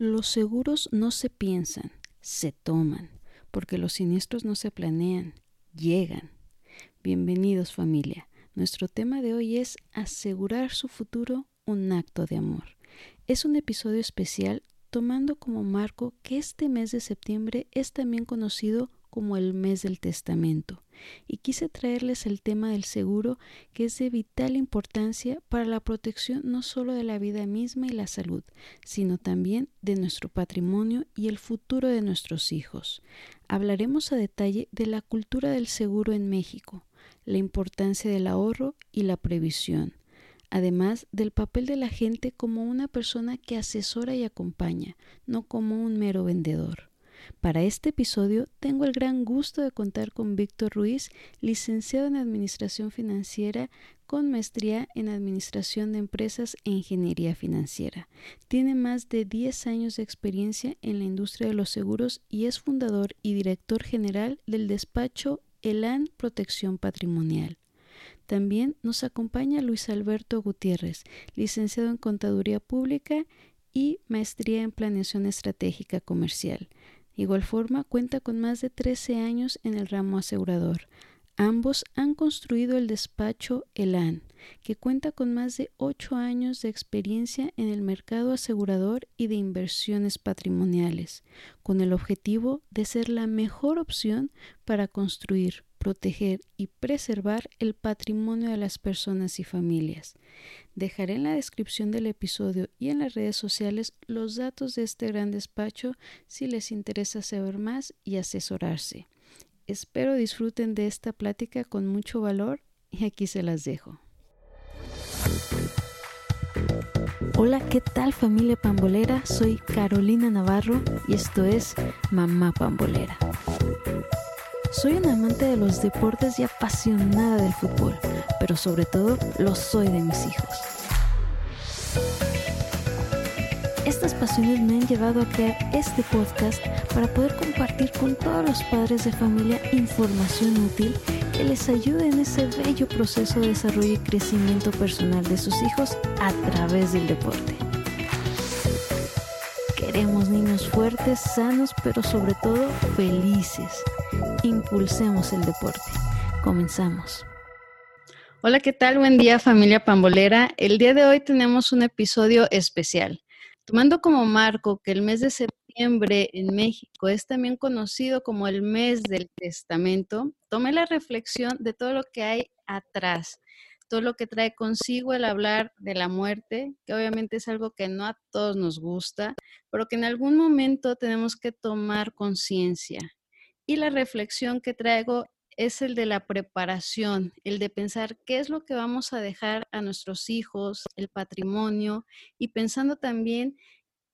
Los seguros no se piensan, se toman, porque los siniestros no se planean, llegan. Bienvenidos familia. Nuestro tema de hoy es asegurar su futuro, un acto de amor. Es un episodio especial tomando como marco que este mes de septiembre es también conocido como el mes del testamento y quise traerles el tema del seguro que es de vital importancia para la protección no solo de la vida misma y la salud, sino también de nuestro patrimonio y el futuro de nuestros hijos. Hablaremos a detalle de la cultura del seguro en México, la importancia del ahorro y la previsión, además del papel de la gente como una persona que asesora y acompaña, no como un mero vendedor. Para este episodio tengo el gran gusto de contar con Víctor Ruiz, licenciado en Administración Financiera con maestría en Administración de Empresas e Ingeniería Financiera. Tiene más de 10 años de experiencia en la industria de los seguros y es fundador y director general del despacho Elan Protección Patrimonial. También nos acompaña Luis Alberto Gutiérrez, licenciado en Contaduría Pública y maestría en Planeación Estratégica Comercial. Igual forma, cuenta con más de 13 años en el ramo asegurador. Ambos han construido el despacho Elan, que cuenta con más de 8 años de experiencia en el mercado asegurador y de inversiones patrimoniales, con el objetivo de ser la mejor opción para construir, proteger y preservar el patrimonio de las personas y familias. Dejaré en la descripción del episodio y en las redes sociales los datos de este gran despacho si les interesa saber más y asesorarse. Espero disfruten de esta plática con mucho valor y aquí se las dejo. Hola, ¿qué tal familia pambolera? Soy Carolina Navarro y esto es Mamá Pambolera. Soy una amante de los deportes y apasionada del fútbol, pero sobre todo lo soy de mis hijos. Estas pasiones me han llevado a crear este podcast para poder compartir con todos los padres de familia información útil que les ayude en ese bello proceso de desarrollo y crecimiento personal de sus hijos a través del deporte. Queremos niños fuertes, sanos, pero sobre todo felices impulsemos el deporte. Comenzamos. Hola, ¿qué tal? Buen día familia pambolera. El día de hoy tenemos un episodio especial. Tomando como marco que el mes de septiembre en México es también conocido como el mes del testamento, tomé la reflexión de todo lo que hay atrás, todo lo que trae consigo el hablar de la muerte, que obviamente es algo que no a todos nos gusta, pero que en algún momento tenemos que tomar conciencia y la reflexión que traigo es el de la preparación, el de pensar qué es lo que vamos a dejar a nuestros hijos, el patrimonio y pensando también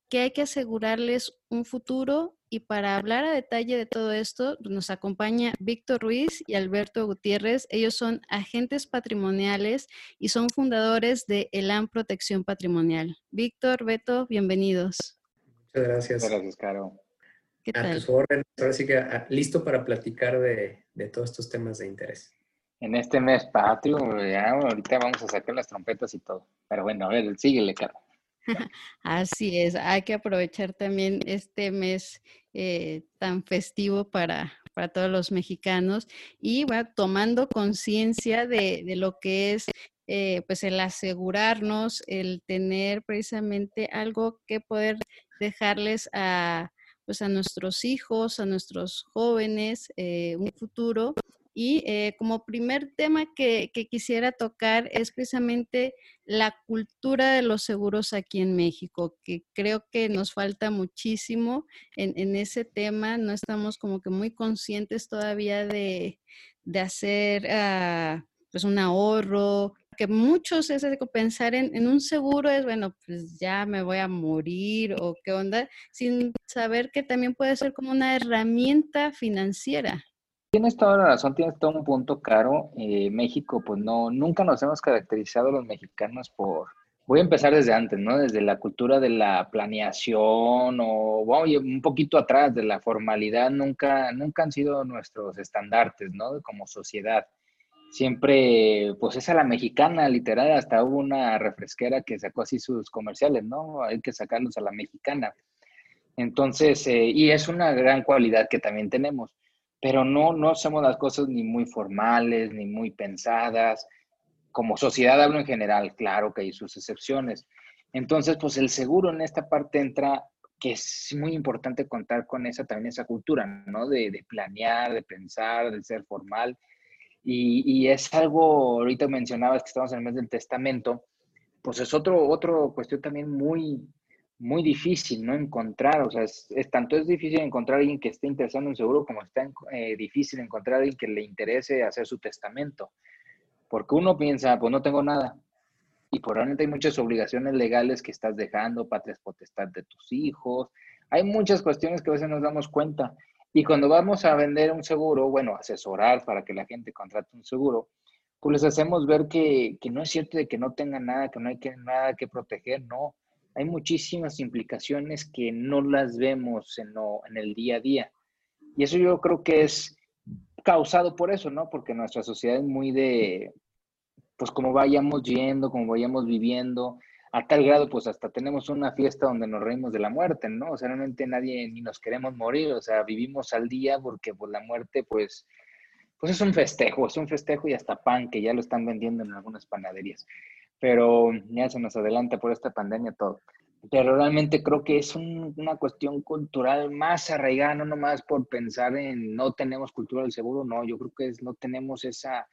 que hay que asegurarles un futuro y para hablar a detalle de todo esto nos acompaña Víctor Ruiz y Alberto Gutiérrez. Ellos son agentes patrimoniales y son fundadores de Elan Protección Patrimonial. Víctor, Beto, bienvenidos. Muchas gracias. Gracias, Caro. ¿Qué tal? A tus órdenes. Ahora sí que ah, listo para platicar de, de, todos estos temas de interés. En este mes patrio, ya ahorita vamos a sacar las trompetas y todo. Pero bueno, a ver, síguele, Caro. Así es, hay que aprovechar también este mes eh, tan festivo para, para todos los mexicanos y bueno, tomando conciencia de, de, lo que es eh, pues el asegurarnos, el tener precisamente algo que poder dejarles a, pues a nuestros hijos, a nuestros jóvenes, eh, un futuro. Y eh, como primer tema que, quisiera tocar es precisamente la cultura de los seguros aquí en México, que creo que nos falta muchísimo en, ese tema. No estamos como que muy conscientes todavía de, hacer ah, pues un ahorro, que muchos es pensar en, un seguro es, bueno, pues ya me voy a morir o qué onda, sin saber que también puede ser como una herramienta financiera. Tienes toda la razón, tienes todo un punto caro. Eh, México, pues no, nunca nos hemos caracterizado los mexicanos por, voy a empezar desde antes, ¿no? Desde la cultura de la planeación o un poquito atrás de la formalidad, nunca, nunca han sido nuestros estandartes, ¿no? Como sociedad siempre, pues es a la mexicana, literal, hasta hubo una refresquera que sacó así sus comerciales, ¿no? Hay que sacarlos a la mexicana. Entonces, eh, y es una gran cualidad que también tenemos, pero no, no hacemos las cosas ni muy formales, ni muy pensadas. Como sociedad hablo en general, claro que hay sus excepciones. Entonces, pues el seguro en esta parte entra, que es muy importante contar con esa también esa cultura, ¿no? De, de planear, de pensar, de ser formal. Y, es algo, ahorita mencionabas que estamos en el mes del testamento, pues es otro, otro cuestión también muy, muy difícil, ¿no? Encontrar, o sea, es, tanto es difícil encontrar a alguien que esté interesado en un seguro como está eh, difícil encontrar a alguien que le interese hacer su testamento. Porque uno piensa, pues no tengo nada. Y probablemente hay muchas obligaciones legales que estás dejando, patrias potestad de tus hijos. Hay muchas cuestiones que a veces nos damos cuenta. Y cuando vamos a vender un seguro, bueno, asesorar para que la gente contrate un seguro, pues les hacemos ver que, que no es cierto de que no tengan nada, que no hay que, nada que proteger, no hay muchísimas implicaciones que no las vemos en, en, el día a día. Y eso yo creo que es causado por eso, ¿no? Porque nuestra sociedad es muy de, pues como vayamos yendo, como vayamos viviendo, a tal grado, pues hasta tenemos una fiesta donde nos reímos de la muerte, ¿no? O sea, realmente nadie ni nos queremos morir, o sea, vivimos al día porque pues la muerte, pues, pues es un festejo, es un festejo y hasta pan que ya lo están vendiendo en algunas panaderías pero ya se nos adelanta por esta pandemia todo. Pero realmente creo que es una cuestión cultural más arraigada, no nomás por pensar en no tenemos cultura del seguro, no, yo creo que no tenemos esa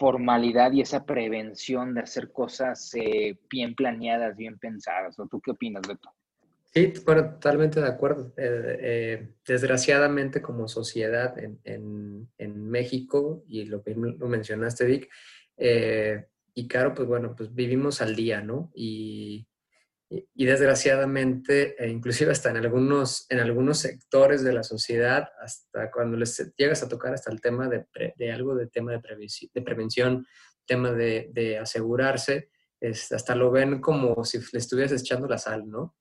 formalidad y esa prevención de hacer cosas eh, bien planeadas, bien pensadas. ¿O tú qué opinas, Beto? Sí, bueno, totalmente de acuerdo. Eh, eh, desgraciadamente como sociedad en, en, en, México, y lo que lo mencionaste, Vic, eh, y claro, pues bueno, pues vivimos al día, ¿no? Y, y, desgraciadamente, e inclusive hasta en algunos, en algunos sectores de la sociedad, hasta cuando les llegas a tocar hasta el tema de, de algo de tema de, de prevención, tema de, de asegurarse, es, hasta lo ven como si le estuvieras echando la sal, ¿no?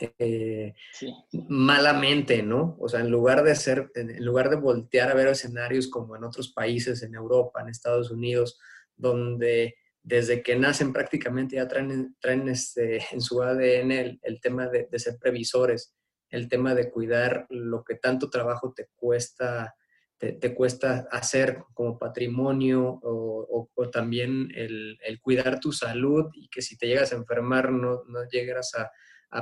Eh, sí. malamente, ¿no? O sea, en lugar de ser, en lugar de voltear a ver escenarios como en otros países, en Europa, en Estados Unidos, donde desde que nacen prácticamente ya traen, traen este, en su ADN el, tema de, ser previsores, el tema de cuidar lo que tanto trabajo te cuesta, te, cuesta hacer como patrimonio o, también el, cuidar tu salud y que si te llegas a enfermar no, no llegas a,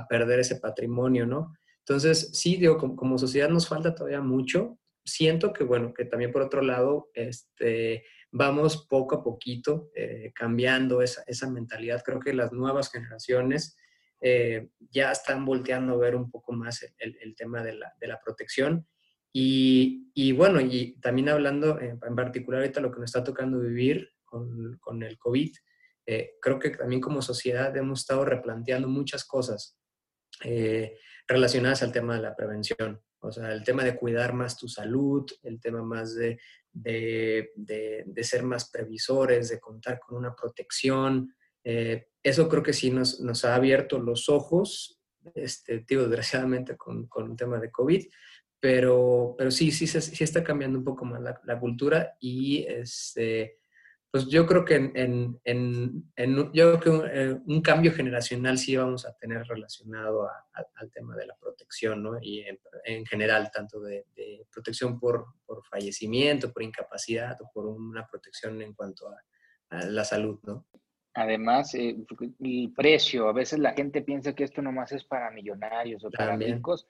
perder ese patrimonio, ¿no? Entonces, sí, digo, como, como sociedad nos falta todavía mucho. Siento que, bueno, que también por otro lado, este, vamos poco a poquito eh, cambiando esa, esa, mentalidad. Creo que las nuevas generaciones eh, ya están volteando a ver un poco más el, el tema de la, de la protección. Y, y, bueno, y también hablando en, particular ahorita lo que nos está tocando vivir con, con el COVID, eh, creo que también como sociedad hemos estado replanteando muchas cosas relacionadas al tema de la prevención. O sea, el tema de cuidar más tu salud, el tema más de de, de, ser más previsores, de contar con una protección. Eh, eso creo que sí nos, nos, ha abierto los ojos, este, digo, desgraciadamente con, con un tema de COVID, pero, pero sí, sí, sí está cambiando un poco más la, la cultura y este, pues yo creo que en, en, en, yo creo que eh, un, cambio generacional sí vamos a tener relacionado al tema de la protección, ¿no? Y en, general, tanto de, protección por, por, fallecimiento, por incapacidad o por una protección en cuanto a, la salud, ¿no? Además, eh, el precio, a veces la gente piensa que esto nomás es para millonarios o para ricos,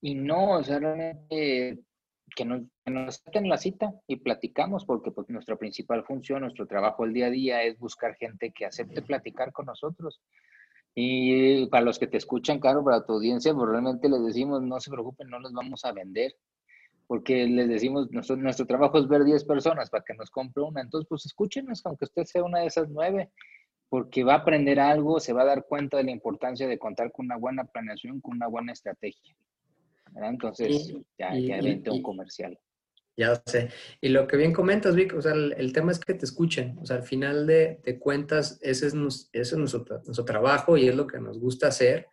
y no, o sea, realmente que nos, que nos la cita y platicamos, porque pues, nuestra principal función, nuestro trabajo el día a día es buscar gente que acepte platicar con nosotros. Y para los que te escuchan, Caro, para tu audiencia, pues realmente les decimos, no se preocupen, no les vamos a vender, porque les decimos, nuestro, nuestro trabajo es ver 10 personas para que nos compre una. Entonces, pues escúchenos, aunque usted sea una de esas nueve, porque va a aprender algo, se va a dar cuenta de la importancia de contar con una buena planeación, con una buena estrategia. Entonces, ya, ya un comercial. Ya sé. Y lo que bien comentas, Vic, o sea, el, tema es que te escuchen. O sea, al final de, cuentas, ese es, ese nuestro, nuestro, trabajo y es lo que nos gusta hacer.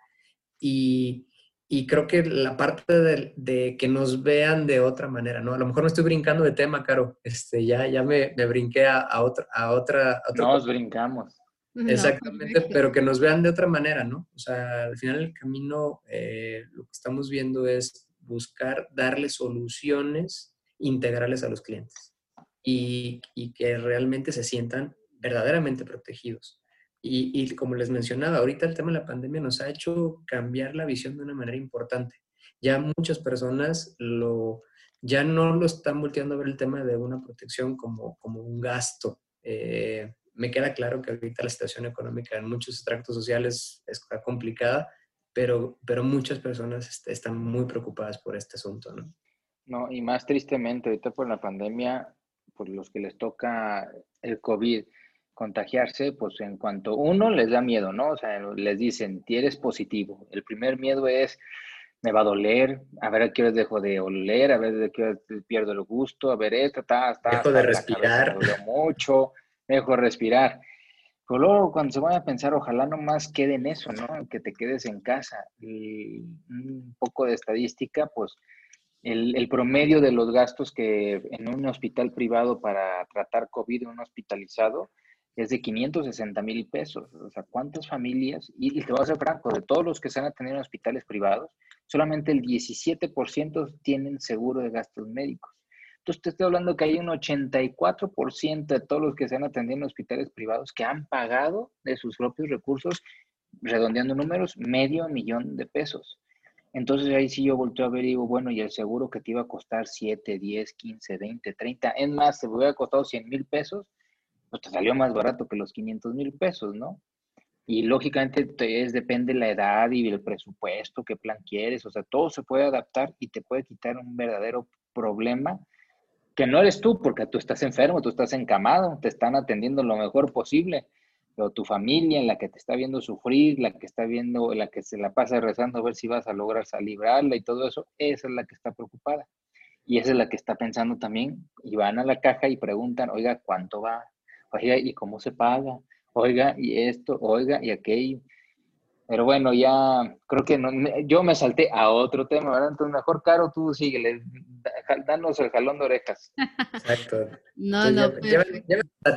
Y, y creo que la parte de, de, que nos vean de otra manera, ¿no? A lo mejor me estoy brincando de tema, Caro. Este, ya, ya me, me brinqué a, a, otra, a otra... Nos brincamos. Exactamente, pero que nos vean de otra manera, ¿no? O sea, al final el camino, eh, lo que estamos viendo es buscar darle soluciones integrales a los clientes y, que realmente se sientan verdaderamente protegidos. Y, y, como les mencionaba, ahorita el tema de la pandemia nos ha hecho cambiar la visión de una manera importante. Ya muchas personas lo, ya no lo están volteando a ver el tema de una protección como, como un gasto. Eh, me queda claro que ahorita la situación económica en muchos extractos sociales está complicada, pero, pero muchas personas están muy preocupadas por este asunto, ¿no? No, y más tristemente, ahorita por la pandemia, por los que les toca el COVID contagiarse, pues en cuanto uno les da miedo, ¿no? O sea, les dicen, eres positivo. El primer miedo es, me va a doler, a ver a qué hora dejo de oler, a ver a qué hora pierdo el gusto, a ver, esta, está, está. Dejo de respirar. mucho, dejo de respirar. Pero luego cuando se van a pensar, ojalá no más quede en eso, ¿no? Que te quedes en casa. Un poco de estadística, pues el, promedio de los gastos que en un hospital privado para tratar COVID un hospitalizado es de 560 mil pesos. O sea, ¿cuántas familias? Y, te voy a ser franco, de todos los que se han atendido en hospitales privados, solamente el 17% tienen seguro de gastos médicos. Entonces, te estoy hablando que hay un 84% de todos los que se han atendido en hospitales privados que han pagado de sus propios recursos, redondeando números, medio millón de pesos. Entonces ahí sí yo volteo a ver y digo, bueno, y el seguro que te iba a costar 7, 10, 15, 20, 30, es más, se hubiera costado 100 mil pesos, pues te salió más barato que los 500 mil pesos, ¿no? Y lógicamente es, depende la edad y el presupuesto, qué plan quieres, o sea, todo se puede adaptar y te puede quitar un verdadero problema que no eres tú, porque tú estás enfermo, tú estás encamado, te están atendiendo lo mejor posible, pero tu familia, la que te está viendo sufrir, la que está viendo, la que se la pasa rezando a ver si vas a lograr librarla y todo eso, esa es la que está preocupada. Y esa es la que está pensando también, y van a la caja y preguntan, oiga, ¿cuánto va? Oiga, ¿y cómo se paga? oiga, y esto, oiga, y aquello. Pero bueno, ya creo que no, yo me salté a otro tema, ¿verdad? Entonces, mejor, Caro, tú síguele, danos el jalón de orejas. Exacto. no, no. Ya,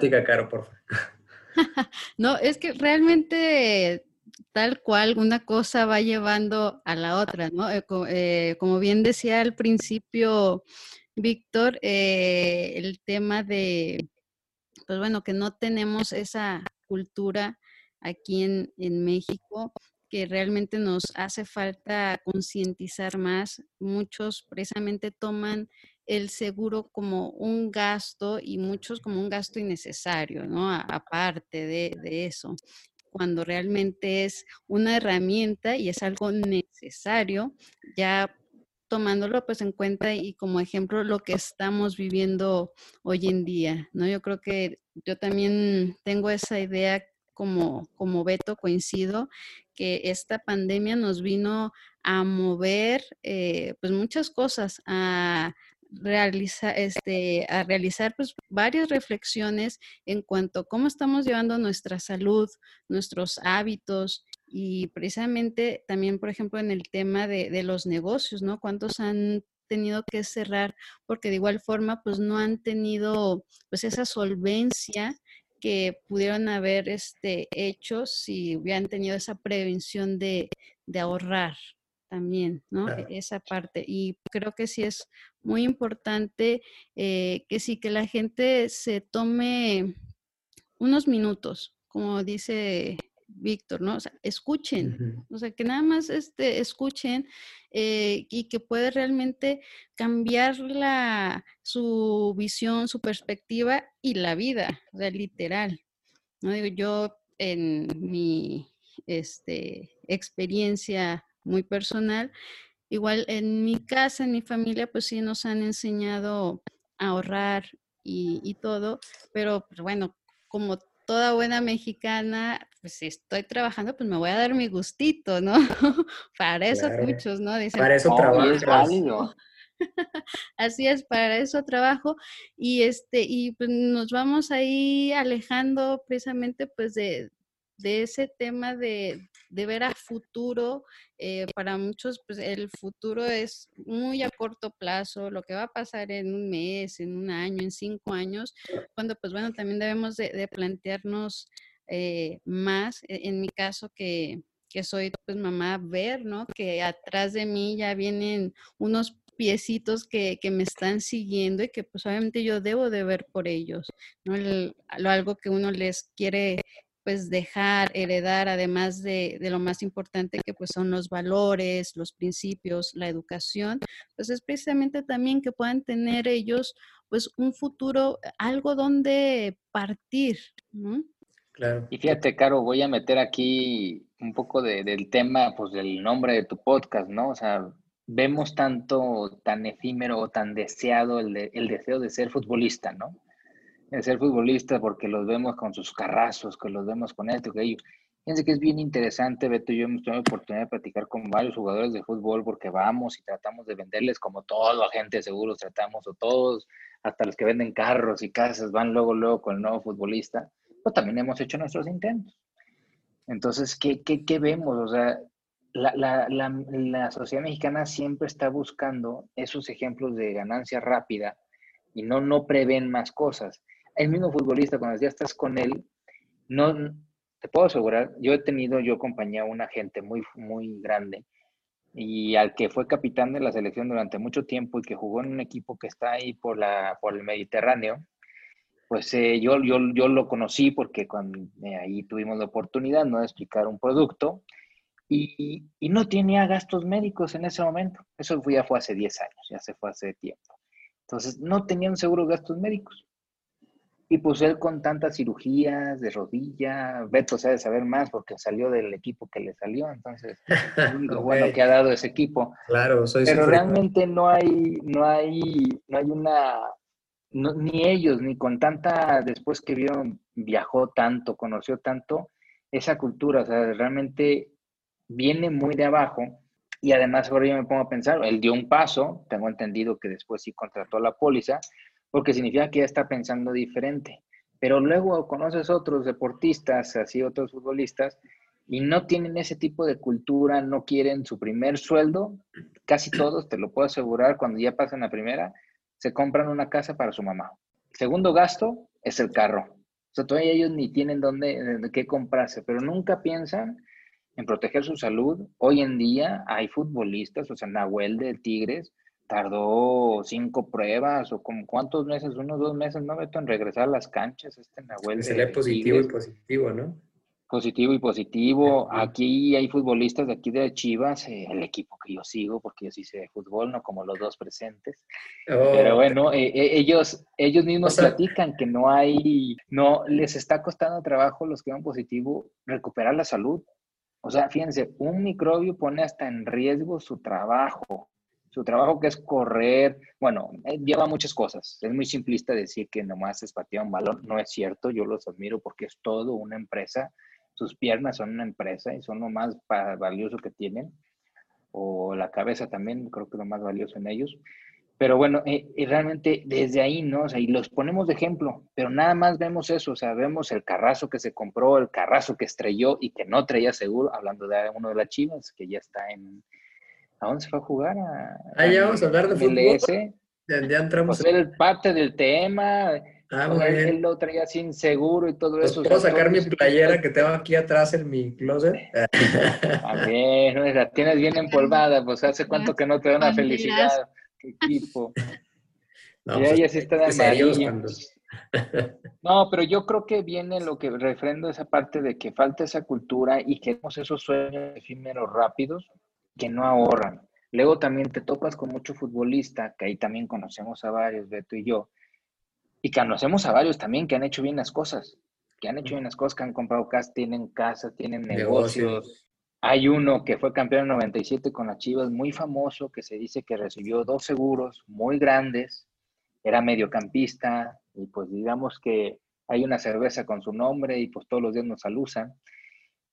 ya, Caro, por favor. no, es que realmente tal cual una cosa va llevando a la otra, ¿no? Eh, eh, como bien decía al principio Víctor, eh, el tema de, pues bueno, que no tenemos esa cultura aquí en, México que realmente nos hace falta concientizar más. Muchos precisamente toman el seguro como un gasto y muchos como un gasto innecesario, ¿no? aparte de, de, eso, cuando realmente es una herramienta y es algo necesario, ya tomándolo pues en cuenta y como ejemplo lo que estamos viviendo hoy en día, ¿no? Yo creo que yo también tengo esa idea como, como Beto, coincido, que esta pandemia nos vino a mover eh, pues muchas cosas, a realizar, este, a realizar pues varias reflexiones en cuanto a cómo estamos llevando nuestra salud, nuestros hábitos y precisamente también, por ejemplo, en el tema de, de los negocios, ¿no? ¿Cuántos han tenido que cerrar porque de igual forma pues no han tenido pues esa solvencia que pudieron haber este, hecho si hubieran tenido esa prevención de, ahorrar también, ¿no? E, esa parte. Y creo que sí es muy importante eh, que sí, que la gente se tome unos minutos, como dice Víctor, ¿no? O sea, escuchen, o sea, que nada más este, escuchen eh, y que puede realmente cambiar la, su visión, su perspectiva y la vida, o sea, literal. ¿no? Digo, yo en mi este, experiencia muy personal, igual en mi casa, en mi familia, pues sí nos han enseñado a ahorrar y, y todo, pero pues, bueno, como toda buena mexicana, pues si estoy trabajando, pues me voy a dar mi gustito, ¿no? para eso muchos, ¿no? Dicen, para eso trabajo. Así es, para eso trabajo y este y pues nos vamos ahí alejando precisamente pues de, de ese tema de, de ver a futuro. Eh, para muchos, pues el futuro es muy a corto plazo, lo que va a pasar en un mes, en un año, en cinco años, cuando pues bueno, también debemos de, plantearnos eh, más, e, en mi caso que, que soy pues mamá, ver, ¿no? Que atrás de mí ya vienen unos piecitos que, que, me están siguiendo y que pues obviamente yo debo de ver por ellos, ¿no? lo, algo que uno les quiere pues dejar, heredar, además de, de, lo más importante que pues son los valores, los principios, la educación, pues es precisamente también que puedan tener ellos pues un futuro, algo donde partir, ¿no? Claro. Y fíjate, Caro, voy a meter aquí un poco de, del tema, pues del nombre de tu podcast, ¿no? O sea, vemos tanto, tan efímero o tan deseado el, el deseo de ser futbolista, ¿no? El ser futbolista porque los vemos con sus carrazos, que los vemos con esto, que ellos. Fíjense que es bien interesante, Beto y yo hemos tenido la oportunidad de platicar con varios jugadores de fútbol porque vamos y tratamos de venderles como todo agente de seguros tratamos, o todos, hasta los que venden carros y casas, van luego, luego con el nuevo futbolista. Pues también hemos hecho nuestros intentos. Entonces, ¿qué, qué, qué vemos? O sea, la, la, la, sociedad mexicana siempre está buscando esos ejemplos de ganancia rápida y no, no prevén más cosas. El mismo futbolista, cuando ya estás con él, no, te puedo asegurar, yo he tenido, yo acompañé a una gente muy, muy grande y al que fue capitán de la selección durante mucho tiempo y que jugó en un equipo que está ahí por, la, por el Mediterráneo, pues eh, yo, yo, yo lo conocí porque cuando, eh, ahí tuvimos la oportunidad ¿no? de explicar un producto y, no tenía gastos médicos en ese momento. Eso ya fue hace 10 años, ya se fue hace tiempo. Entonces, no tenía un seguro gastos médicos. Y pues él con tantas cirugías de rodilla, Beto sabe saber más porque salió del equipo que le salió, entonces lo bueno que ha dado ese equipo. Claro, soy Pero realmente no hay, no hay, no hay una, ni ellos, ni con tanta, después que vieron, viajó tanto, conoció tanto, esa cultura, o sea, realmente viene muy de abajo. Y además ahora yo me pongo a pensar, él dio un paso, tengo entendido que después sí contrató la póliza, porque significa que ya está pensando diferente. Pero luego conoces otros deportistas, así otros futbolistas, y no tienen ese tipo de cultura, no quieren su primer sueldo, casi todos, te lo puedo asegurar, cuando ya pasan la primera, se compran una casa para su mamá. segundo gasto es el carro. O sea, todavía ellos ni tienen dónde, qué comprarse, pero nunca piensan en proteger su salud. Hoy en día hay futbolistas, o sea, Nahuel de Tigres tardó cinco pruebas o como cuántos meses, unos dos meses, ¿no, Beto? En regresar a las canchas, este Nahuel. Sería positivo y positivo, ¿no? Positivo y positivo. Aquí hay futbolistas de aquí de Chivas, eh, el equipo que yo sigo, porque yo sí sé de fútbol, no como los dos presentes. Pero oh, bueno, eh, eh, ellos, ellos mismos platican que no hay, no les está costando trabajo los que van positivo recuperar la salud. O sea, fíjense, un microbio pone hasta en riesgo su trabajo. Su trabajo que es correr, bueno, lleva muchas cosas. Es muy simplista decir que nomás es patear un balón. No es cierto, yo los admiro porque es todo una empresa. Sus piernas son una empresa y son lo más valioso que tienen. O la cabeza también, creo que es lo más valioso en ellos. Pero bueno, eh, realmente desde ahí, ¿no? O sea, y los ponemos de ejemplo, pero nada más vemos eso, o sea, vemos el carrazo que se compró, el carrazo que estrelló y que no traía seguro, hablando de uno de las chivas, que ya está en... ¿A dónde se fue a jugar? ah, ya vamos a hablar de fútbol. Ya, entramos. Pues en... parte del tema. Ah, muy bien. Él lo traía sin seguro y todo pues eso. ¿Puedo sacar mi playera que tengo aquí atrás en mi closet? También, la tienes bien empolvada, pues hace cuánto que no te da una felicidad equipo. No, y ella sí está de No, pero yo creo que viene lo que refrendo esa parte de que falta esa cultura y que tenemos esos sueños efímeros rápidos que no ahorran. Luego también te topas con mucho futbolista, que ahí también conocemos a varios, Beto y yo, y conocemos a varios también que han hecho bien las cosas, que han hecho bien las cosas, que han comprado casas, tienen casas, tienen negocios, hay uno que fue campeón en 97 con las Chivas, muy famoso, que se dice que recibió dos seguros muy grandes, era mediocampista y pues digamos que hay una cerveza con su nombre y pues todos los días nos alusan.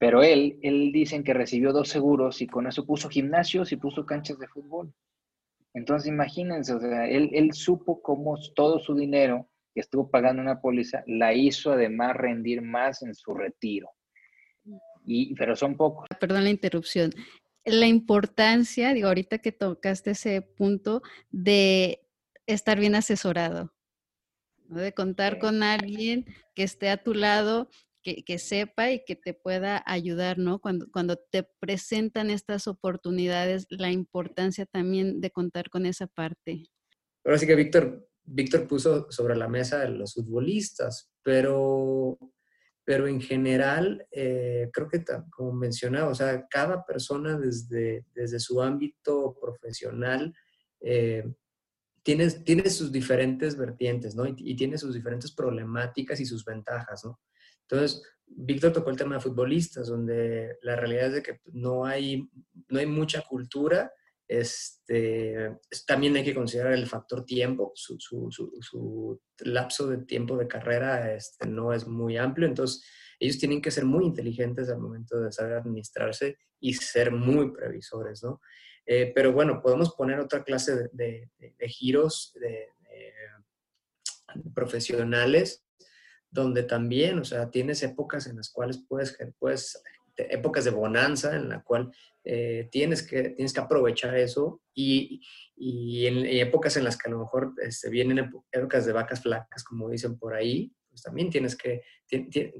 Pero él, él dicen que recibió dos seguros y con eso puso gimnasios y puso canchas de fútbol. Entonces imagínense, o sea, él, él supo cómo todo su dinero que estuvo pagando una póliza la hizo además rendir más en su retiro pero son pocos. Perdón la interrupción. La importancia, digo, ahorita que tocaste ese punto de estar bien asesorado, de contar con alguien que esté a tu lado, que, sepa y que te pueda ayudar, ¿no? Cuando, cuando te presentan estas oportunidades, la importancia también de contar con esa parte. Ahora sí que Víctor, Víctor puso sobre la mesa los futbolistas, pero, pero en general, eh, creo que como mencionaba, o sea, cada persona desde, desde su ámbito profesional eh, tiene, tiene sus diferentes vertientes, ¿no? Y, y, tiene sus diferentes problemáticas y sus ventajas, ¿no? Entonces, Víctor tocó el tema de futbolistas, donde la realidad es de que no hay, no hay mucha cultura. Este, también hay que considerar el factor tiempo, su, su, su, lapso de tiempo de carrera este, no es muy amplio, entonces ellos tienen que ser muy inteligentes al momento de saber administrarse y ser muy previsores, ¿no? Eh, pero bueno, podemos poner otra clase de, de giros de, profesionales donde también, o sea, tienes épocas en las cuales puedes, puedes épocas de bonanza en la cual eh, tienes, que, tienes que aprovechar eso y, y en épocas en las que a lo mejor este, vienen épocas de vacas flacas, como dicen por ahí, pues también tienes que,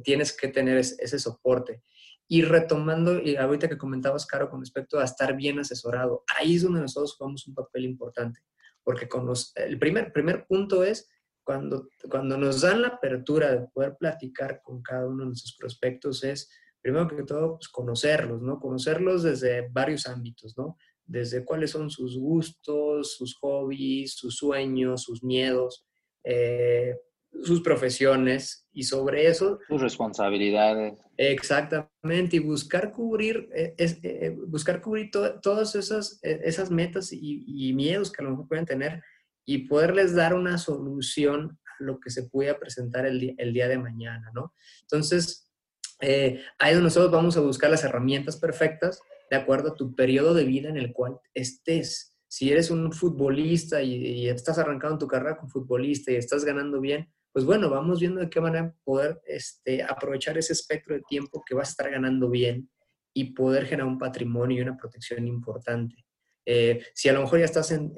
tienes que tener ese soporte. Y retomando, y ahorita que comentabas, Caro, con respecto a estar bien asesorado, ahí es donde nosotros jugamos un papel importante, porque con los, el primer, primer punto es cuando, cuando nos dan la apertura de poder platicar con cada uno de nuestros prospectos es, primero que todo, pues, conocerlos, ¿no? Conocerlos desde varios ámbitos, ¿no? Desde cuáles son sus gustos, sus hobbies, sus sueños, sus miedos, eh, sus profesiones y sobre eso... Sus responsabilidades. Exactamente, y buscar cubrir, eh, es, eh, buscar cubrir todas esas, esas metas y, y, miedos que a lo mejor pueden tener y poderles dar una solución a lo que se pueda presentar el, día, de mañana, ¿no? Entonces, eh, ahí nosotros vamos a buscar las herramientas perfectas de acuerdo a tu periodo de vida en el cual estés. Si eres un futbolista y, estás arrancando tu carrera como futbolista y estás ganando bien, pues bueno, vamos viendo de qué manera poder este, aprovechar ese espectro de tiempo que vas a estar ganando bien y poder generar un patrimonio y una protección importante. Eh, si a lo mejor ya estás en,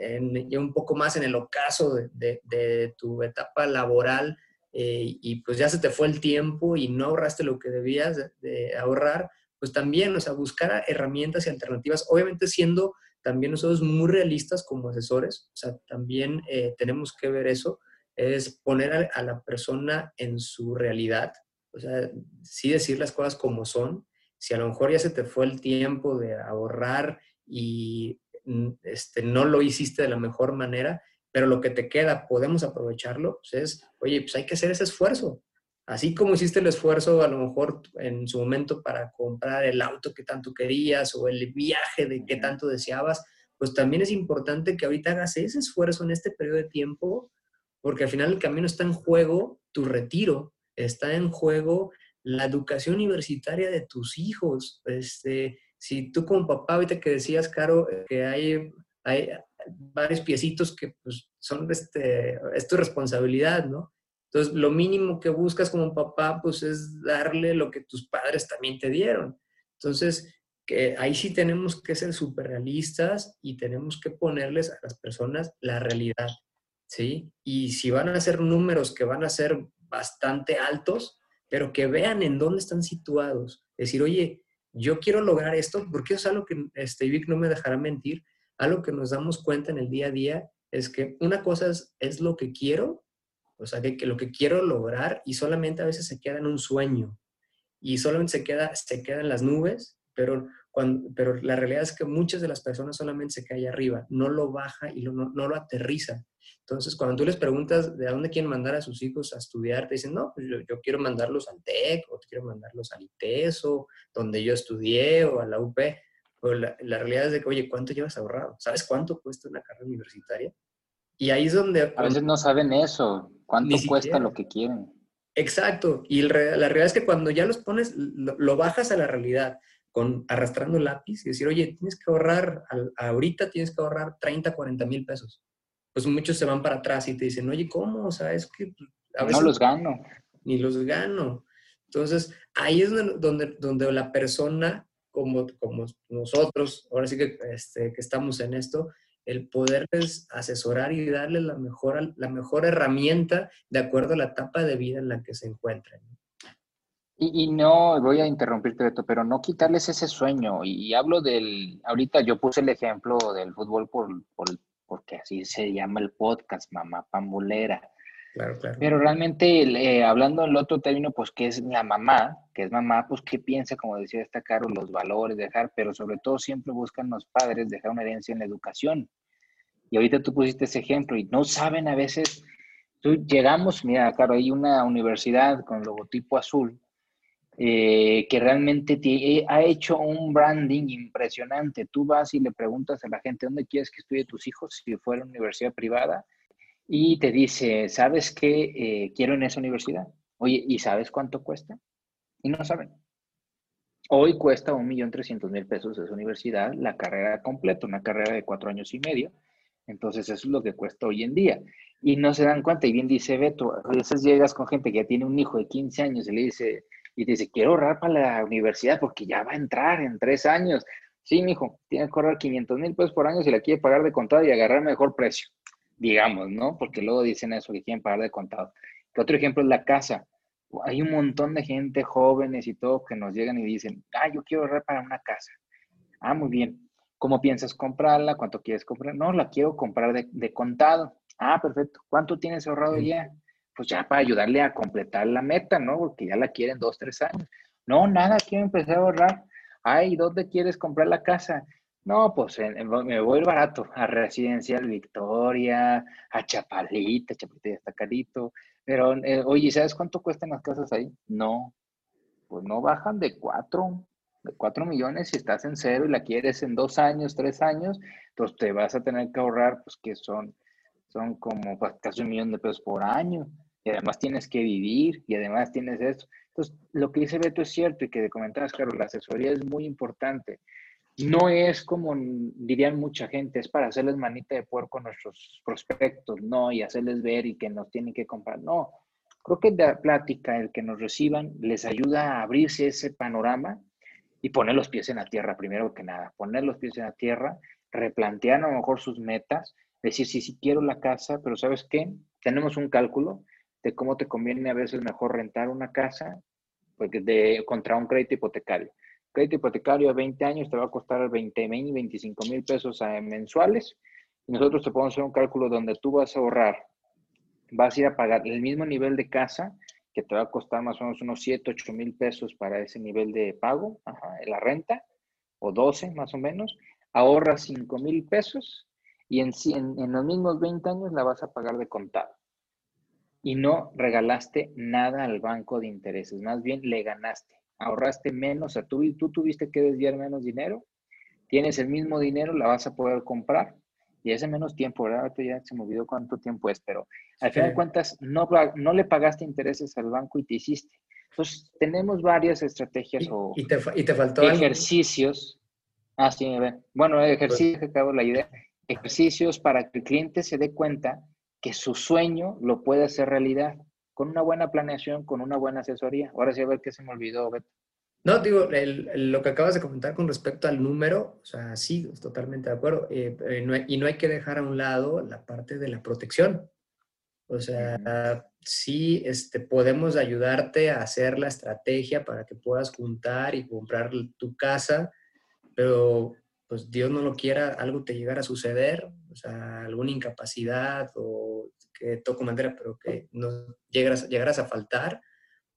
un poco más en el ocaso de, tu etapa laboral eh, y pues ya se te fue el tiempo y no ahorraste lo que debías de, ahorrar, pues también, o sea, buscar herramientas y alternativas, obviamente siendo también nosotros muy realistas como asesores, o sea, también eh, tenemos que ver eso, es poner a, la persona en su realidad, o sea, sí decir las cosas como son, si a lo mejor ya se te fue el tiempo de ahorrar y este, no lo hiciste de la mejor manera, pero lo que te queda, podemos aprovecharlo, pues es, oye, pues hay que hacer ese esfuerzo. Así como hiciste el esfuerzo a lo mejor en su momento para comprar el auto que tanto querías o el viaje de que tanto deseabas, pues también es importante que ahorita hagas ese esfuerzo en este periodo de tiempo, porque al final el camino está en juego tu retiro, está en juego la educación universitaria de tus hijos, este, si tú como papá, ahorita que decías, Caro, que hay, hay varios piecitos que pues, son, este, es tu responsabilidad, ¿no? Entonces, lo mínimo que buscas como papá, pues es darle lo que tus padres también te dieron. Entonces, que ahí sí tenemos que ser súper realistas y tenemos que ponerles a las personas la realidad, ¿sí? Y si van a ser números que van a ser bastante altos, pero que vean en dónde están situados. Decir, oye, yo quiero lograr esto, porque es algo que este, Vic no me dejará mentir, algo que nos damos cuenta en el día a día es que una cosa es, lo que quiero, o sea, que, lo que quiero lograr y solamente a veces se queda en un sueño y solamente se queda, se queda en las nubes, pero, cuando, pero la realidad es que muchas de las personas solamente se quedan arriba, no lo baja y no, no lo aterriza. Entonces, cuando tú les preguntas de dónde quieren mandar a sus hijos a estudiar, te dicen, no, pues yo, quiero mandarlos al TEC, o quiero mandarlos al ITESO, donde yo estudié, o a la UP. Pero la, realidad es de que, oye, ¿cuánto llevas ahorrado? ¿Sabes cuánto cuesta una carrera universitaria? Y ahí es donde... A veces no saben eso, cuánto cuesta lo que quieren. Exacto, y la realidad es que cuando ya los pones, lo, bajas a la realidad, con arrastrando lápiz y decir, oye, tienes que ahorrar, ahorita tienes que ahorrar 30, 40 mil pesos pues muchos se van para atrás y te dicen, oye, ¿cómo? O sea, es que pues, a veces... No los gano. Ni los gano. Entonces, ahí es donde, donde la persona, como, como nosotros, ahora sí que, este, que estamos en esto, el poderles asesorar y darles la mejor, la mejor herramienta de acuerdo a la etapa de vida en la que se encuentren. Y, no, voy a interrumpirte, Beto, pero no quitarles ese sueño. Y, hablo del, ahorita yo puse el ejemplo del fútbol por, por, porque así se llama el podcast, mamá pambulera. Claro, claro. Pero realmente, eh, hablando del otro término, pues que es la mamá, que es mamá, pues qué piensa, como decía esta Caro, los valores, dejar, pero sobre todo siempre buscan los padres dejar una herencia en la educación. Y ahorita tú pusiste ese ejemplo y no saben a veces, tú llegamos, mira, Caro, hay una universidad con logotipo azul eh, que realmente eh, ha hecho un branding impresionante. Tú vas y le preguntas a la gente dónde quieres que estudie tus hijos, si fuera una universidad privada, y te dice, ¿sabes qué? Eh, quiero en esa universidad. Oye, ¿y sabes cuánto cuesta? Y no saben. Hoy cuesta un millón trescientos mil pesos esa universidad, la carrera completa, una carrera de cuatro años y medio. Entonces, eso es lo que cuesta hoy en día. Y no se dan cuenta. Y bien dice Beto, a veces llegas con gente que ya tiene un hijo de 15 años y le dice, y te dice, quiero ahorrar para la universidad porque ya va a entrar en tres años. Sí, mijo, tiene que ahorrar 500 mil pesos por año si la quiere pagar de contado y agarrar mejor precio, digamos, ¿no? Porque luego dicen eso, que quieren pagar de contado. otro ejemplo es la casa. Hay un montón de gente, jóvenes y todo, que nos llegan y dicen, ah, yo quiero ahorrar para una casa. Ah, muy bien. ¿Cómo piensas comprarla? ¿Cuánto quieres comprar? No, la quiero comprar de, de contado. Ah, perfecto. ¿Cuánto tienes ahorrado ya? Pues ya para ayudarle a completar la meta, ¿no? Porque ya la quieren dos, tres años. No, nada, quiero empezar a ahorrar. Ay, ¿dónde quieres comprar la casa? No, pues me voy a ir barato, a Residencial Victoria, a Chapalita, Chapalita está carito. Pero, eh, oye, ¿sabes cuánto cuestan las casas ahí? No, pues no bajan de cuatro, de cuatro millones si estás en cero y la quieres en dos años, tres años, entonces te vas a tener que ahorrar, pues que son, son como pues, casi un millón de pesos por año y además tienes que vivir y además tienes esto. Entonces, lo que dice Beto es cierto y que comentabas, claro, la asesoría es muy importante. No es como dirían mucha gente, es para hacerles manita de puerco a nuestros prospectos, no, y hacerles ver y que nos tienen que comprar. No, creo que la plática, el que nos reciban, les ayuda a abrirse ese panorama y poner los pies en la tierra, primero que nada, poner los pies en la tierra, replantear a lo mejor sus metas, decir, sí, sí quiero la casa, pero ¿sabes qué? Tenemos un cálculo, de cómo te conviene a veces mejor rentar una casa porque contra un crédito hipotecario. Crédito hipotecario a 20 años te va a costar 20 mil, 25 mil pesos eh, mensuales y nosotros te podemos hacer un cálculo donde tú vas a ahorrar, vas a ir a pagar el mismo nivel de casa que te va a costar más o menos unos 7, 8 mil pesos para ese nivel de pago, la renta, o 12 más o menos, ahorras 5 mil pesos y en, en los mismos 20 años la vas a pagar de contado y no regalaste nada al banco de intereses, más bien le ganaste, ahorraste menos, o sea, tú, tú tuviste que desviar menos dinero, tienes el mismo dinero, la vas a poder comprar y ese menos tiempo, ¿verdad? Ya se me olvidó cuánto tiempo es, pero al final de cuentas no, no le pagaste intereses al banco y te hiciste. Entonces, tenemos varias estrategias o y te, y te faltó ejercicios. Ah, sí, bueno, ejercicios, que acabo la idea. Ejercicios para que el cliente se dé cuenta que su sueño lo puede hacer realidad con una buena planeación, con una buena asesoría. Ahora sí, a ver qué se me olvidó, Beto. No, digo, lo que acabas de comentar con respecto al número, o sea, sí, totalmente de acuerdo. Eh, y no hay que dejar a un lado la parte de la protección. O sea, sí este, podemos ayudarte a hacer la estrategia para que puedas juntar y comprar tu casa, pero pues Dios no lo quiera, algo te llegara a suceder, o sea, alguna incapacidad o que toco madera, pero que no llegaras, llegaras a faltar,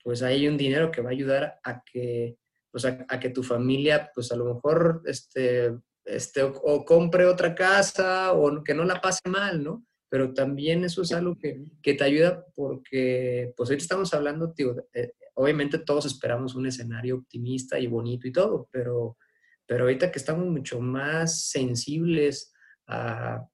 pues hay un dinero que va a ayudar a que, pues a, que tu familia, pues a lo mejor, este, este, o, compre otra casa o que no la pase mal, ¿no? Pero también eso es algo que, que te ayuda porque, pues ahorita estamos hablando, tío, eh, obviamente todos esperamos un escenario optimista y bonito y todo, pero pero ahorita que estamos mucho más sensibles a,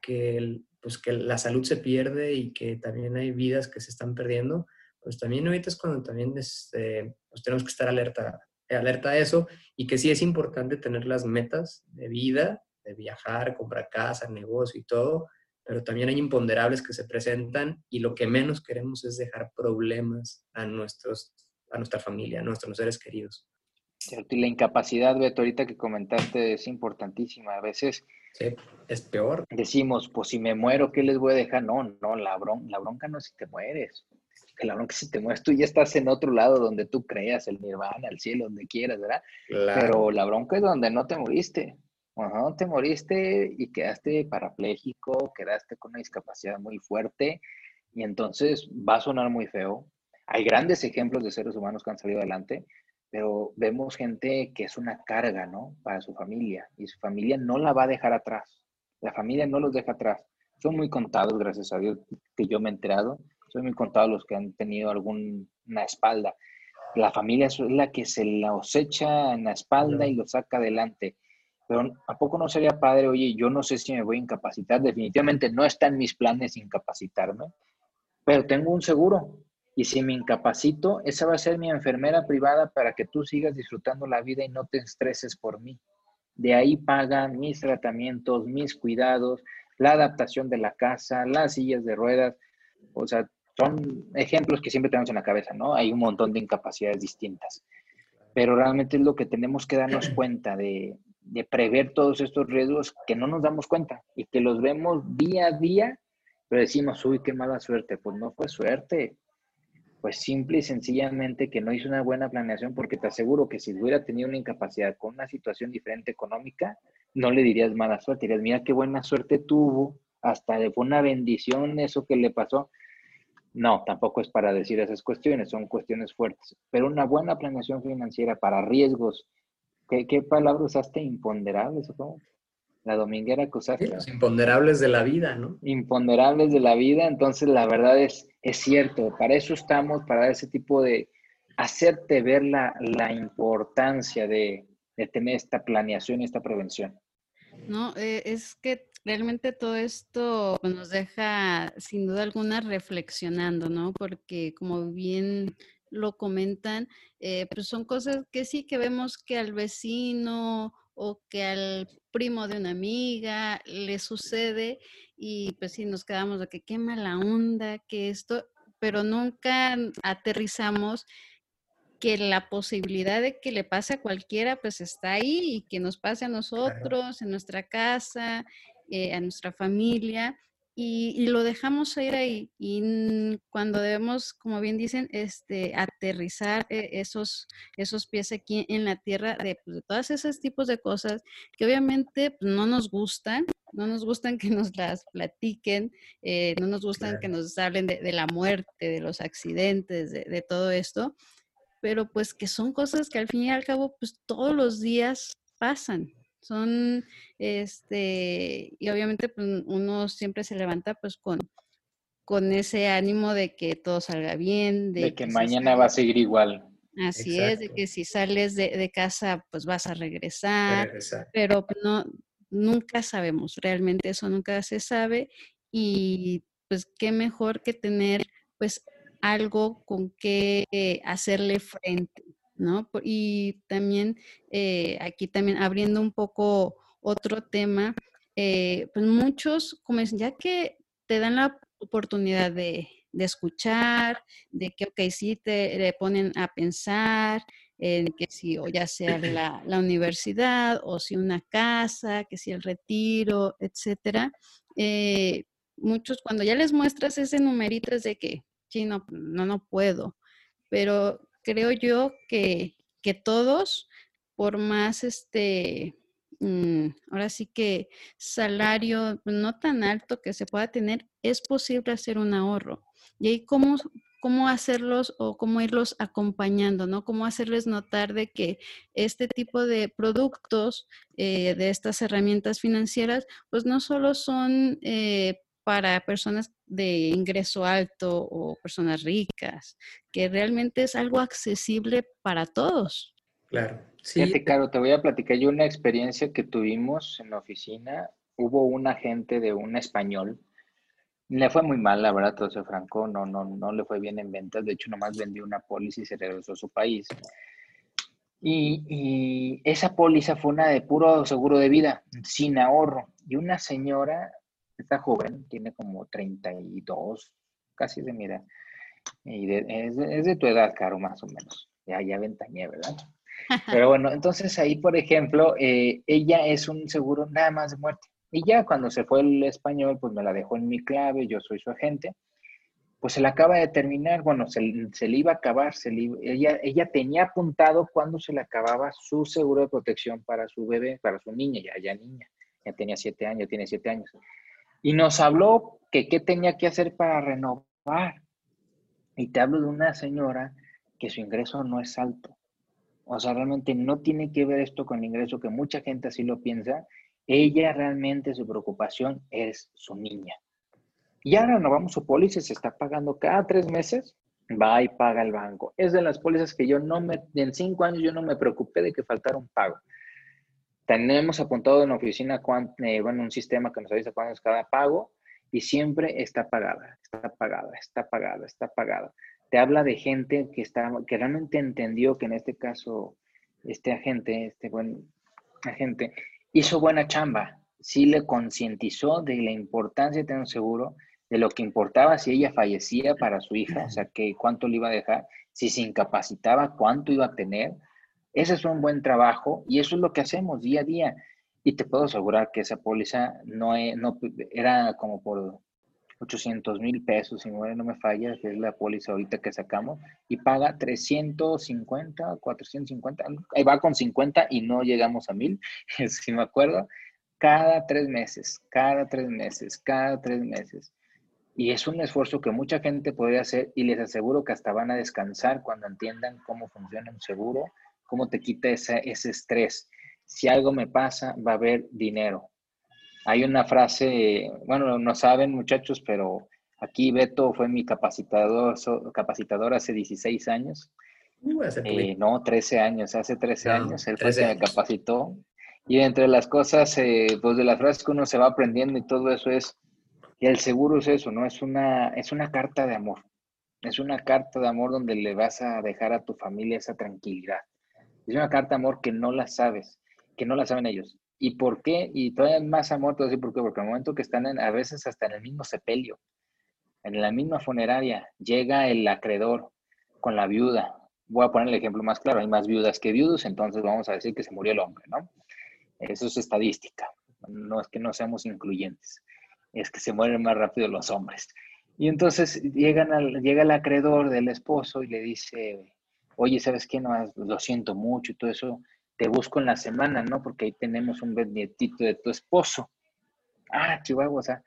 que, pues que la salud se pierde y que también hay vidas que se están perdiendo, pues también ahorita es cuando también este, pues tenemos que estar alerta, alerta a eso y que sí es importante tener las metas de vida, de viajar, comprar casa, negocio y todo, pero también hay imponderables que se presentan y lo que menos queremos es dejar problemas a, nuestros, a nuestra familia, a nuestros seres queridos. Y la incapacidad, Beto, ahorita que comentaste es importantísima. A veces es peor. Decimos, pues si me muero, ¿qué les voy a dejar? No, no, la, la bronca no es si te mueres. que la bronca si te mueres, tú ya estás en otro lado donde tú creas, el nirvana, el cielo, donde quieras, ¿verdad? Pero la bronca es donde no te moriste. no te moriste y quedaste parapléjico, quedaste con una discapacidad muy fuerte y entonces va a sonar muy feo. Hay grandes ejemplos de seres humanos que han salido adelante, pero vemos gente que es una carga, ¿no? Para su familia y su familia no la va a dejar atrás. La familia no los deja atrás. Son muy contados, gracias a Dios, que yo me he enterado son muy contados los que han tenido alguna espalda. La familia es la que se los echa en la espalda y lo saca adelante. Pero ¿a poco no sería padre? Oye, yo no sé si me voy a incapacitar. Definitivamente no está en mis planes incapacitarme, pero tengo un seguro. Y si me incapacito, esa va a ser mi enfermera privada para que tú sigas disfrutando la vida y no te estreses por mí. De ahí pagan mis tratamientos, mis cuidados, la adaptación de la casa, las sillas de ruedas. O sea, son ejemplos que siempre tenemos en la cabeza, ¿no? Hay un montón de incapacidades distintas, pero realmente es lo que tenemos que darnos cuenta de, de prever todos estos riesgos que no nos damos cuenta y que los vemos día a día, pero decimos, uy, qué mala suerte. Pues no fue suerte, pues simple y sencillamente que no hizo una buena planeación, porque te aseguro que si hubiera tenido una incapacidad con una situación diferente económica, no le dirías mala suerte, dirías, mira qué buena suerte tuvo, hasta fue una bendición eso que le pasó. No, tampoco es para decir esas cuestiones, son cuestiones fuertes. Pero una buena planeación financiera para riesgos, ¿qué, qué palabra usaste? ¿Imponderables? La dominguera que usaste. los imponderables de la vida, ¿no? Imponderables de la vida, entonces la verdad es, es cierto, para eso estamos, para ese tipo de, hacerte ver la, la importancia de, de tener esta planeación y esta prevención. No, eh, es que realmente todo esto nos deja sin duda alguna reflexionando, ¿no? Porque como bien lo comentan, eh, pues son cosas que sí que vemos que al vecino o que al primo de una amiga le sucede y pues sí nos quedamos de que qué mala onda, que esto, pero nunca aterrizamos que la posibilidad de que le pase a cualquiera, pues está ahí y que nos pase a nosotros, en nuestra casa, eh, a nuestra familia. Y, lo dejamos ir ahí. Y cuando debemos, como bien dicen, este, aterrizar eh, esos, esos pies aquí en la tierra de, pues, de todos esos tipos de cosas que obviamente pues, no nos gustan, no nos gustan que nos las platiquen, eh, no nos gustan que nos hablen de, de, la muerte, de los accidentes, de, de todo esto, pero pues que son cosas que al fin y al cabo pues todos los días pasan. Son, este, y obviamente pues uno siempre se levanta pues con, con ese ánimo de que todo salga bien. De, que, mañana va a seguir igual. Así es, de que si sales de, casa pues vas a regresar, pero pues, no, nunca sabemos, realmente eso nunca se sabe y pues qué mejor que tener pues algo con que hacerle frente, ¿no? Y también eh, aquí también abriendo un poco otro tema, eh, pues muchos, como ya que te dan la oportunidad de, escuchar, de que, ok, sí te le ponen a pensar, en que si, o ya sea la, la, universidad, o si una casa, que si el retiro, etcétera. Eh, muchos, cuando ya les muestras ese numerito es de que, sí, no, no, no puedo. Pero creo yo que, que todos, por más este, mm, ahora sí que salario no tan alto que se pueda tener, es posible hacer un ahorro. Y ahí cómo, cómo hacerlos o cómo irlos acompañando, ¿no? Cómo hacerles notar de que este tipo de productos, eh, de estas herramientas financieras, pues no solo son eh, para personas de ingreso alto o personas ricas, que realmente es algo accesible para todos. Claro. Sí. Fíjate, Caro, te voy a platicar yo una experiencia que tuvimos en la oficina. Hubo un agente de un español. Le fue muy mal, la verdad, todo franco. No, no, no le fue bien en ventas. De hecho, nomás vendió una póliza y se regresó a su país. Y, y, esa póliza fue una de puro seguro de vida, sin ahorro. Y una señora Está joven, tiene como 32, casi de mi edad. Y es, de tu edad, Caro, más o menos. Ya, ya ventañé, ¿verdad? Pero bueno, entonces ahí, por ejemplo, eh, ella es un seguro nada más de muerte. Y ya cuando se fue el español, pues me la dejó en mi clave, yo soy su agente. pues se le acaba de terminar, bueno, se, le iba a acabar, se ella, ella tenía apuntado cuando se le acababa su seguro de protección para su bebé, para su niña, ya, ya niña, ya tenía siete años, tiene siete años. Y nos habló que qué tenía que hacer para renovar. Y te hablo de una señora que su ingreso no es alto. O sea, realmente no tiene que ver esto con el ingreso, que mucha gente así lo piensa. Ella realmente su preocupación es su niña. Y ahora renovamos su póliza, se está pagando cada tres meses, va y paga el banco. Es de las pólizas que yo no me, en cinco años yo no me preocupé de que faltara un pago. Tenemos apuntado en la oficina, eh, bueno, un sistema que nos avisa cuándo es cada pago y siempre está pagada, está pagada, está pagada, está pagada. Te habla de gente que, está, que realmente entendió que en este caso este agente, este buen agente, hizo buena chamba, sí le concientizó de la importancia de tener un seguro, de lo que importaba si ella fallecía para su hija, o sea, que cuánto le iba a dejar, si se incapacitaba, cuánto iba a tener, ese es un buen trabajo y eso es lo que hacemos día a día. Y te puedo asegurar que esa póliza no, no era como por 800 mil pesos, si no me falla, que es la póliza ahorita que sacamos, y paga 350, 450, ahí va con 50 y no llegamos a mil, si me acuerdo, cada tres meses, cada tres meses, cada tres meses. Y es un esfuerzo que mucha gente podría hacer y les aseguro que hasta van a descansar cuando entiendan cómo funciona un seguro cómo te quita ese, ese estrés. Si algo me pasa, va a haber dinero. Hay una frase, bueno, no saben muchachos, pero aquí Beto fue mi capacitador, capacitador hace 16 años. Uh, eh, no, 13 años, hace 13 años, él fue que me capacitó. Y entre las cosas, eh, pues de las frases que uno se va aprendiendo y todo eso es, que el seguro es eso, ¿no? Es una, es una carta de amor. Es una carta de amor donde le vas a dejar a tu familia esa tranquilidad. Es una carta de amor que no la sabes, que no la saben ellos. ¿Y por qué? Y todavía más amor, te decir por qué, porque al momento que están a veces hasta en el mismo sepelio, en la misma funeraria, llega el acreedor con la viuda. Voy a poner el ejemplo más claro, hay más viudas que viudos, entonces vamos a decir que se murió el hombre, ¿no? Eso es estadística, no es que no seamos incluyentes, es que se mueren más rápido los hombres. Y entonces llegan al, llega el acreedor del esposo y le dice, oye, ¿sabes qué? No, lo siento mucho y todo eso, te busco en la semana, ¿no? Porque ahí tenemos un nietito de tu esposo. Ah, Chihuahua, o sea,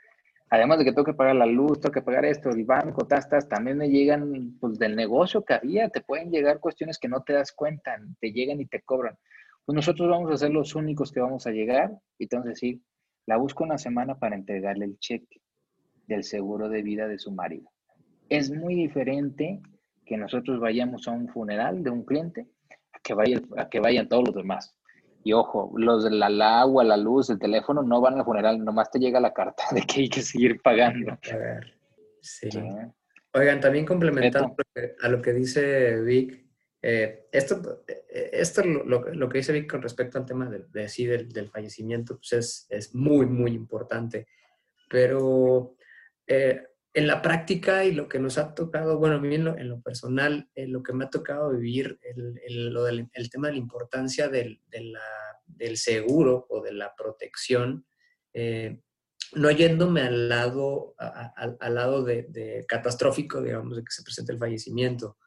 además de que tengo que pagar la luz, tengo que pagar esto, el banco, tastas, también me llegan, pues, del negocio que había, te pueden llegar cuestiones que no te das cuenta, te llegan y te cobran. Pues nosotros vamos a ser los únicos que vamos a llegar y te vamos a decir, la busco una semana para entregarle el cheque del seguro de vida de su marido. Es muy diferente que nosotros vayamos a un funeral de un cliente, a que, vaya, a que vayan todos los demás. Y ojo, los de la, agua, la luz, el teléfono no van al funeral, nomás te llega la carta de que hay que seguir pagando. A ver, sí. Oigan, también complementando a lo que dice Vic, eh, esto, eh, esto lo, lo, que dice Vic con respecto al tema de, de sí, del, del, fallecimiento, pues es, es, muy, muy importante. Pero eh, en la práctica y lo que nos ha tocado, bueno, a mí en lo, personal, eh, lo que me ha tocado vivir, el, lo del, el tema de la importancia del, del, seguro o de la protección, eh, no yéndome al lado, al lado de, catastrófico, digamos, de que se presente el fallecimiento,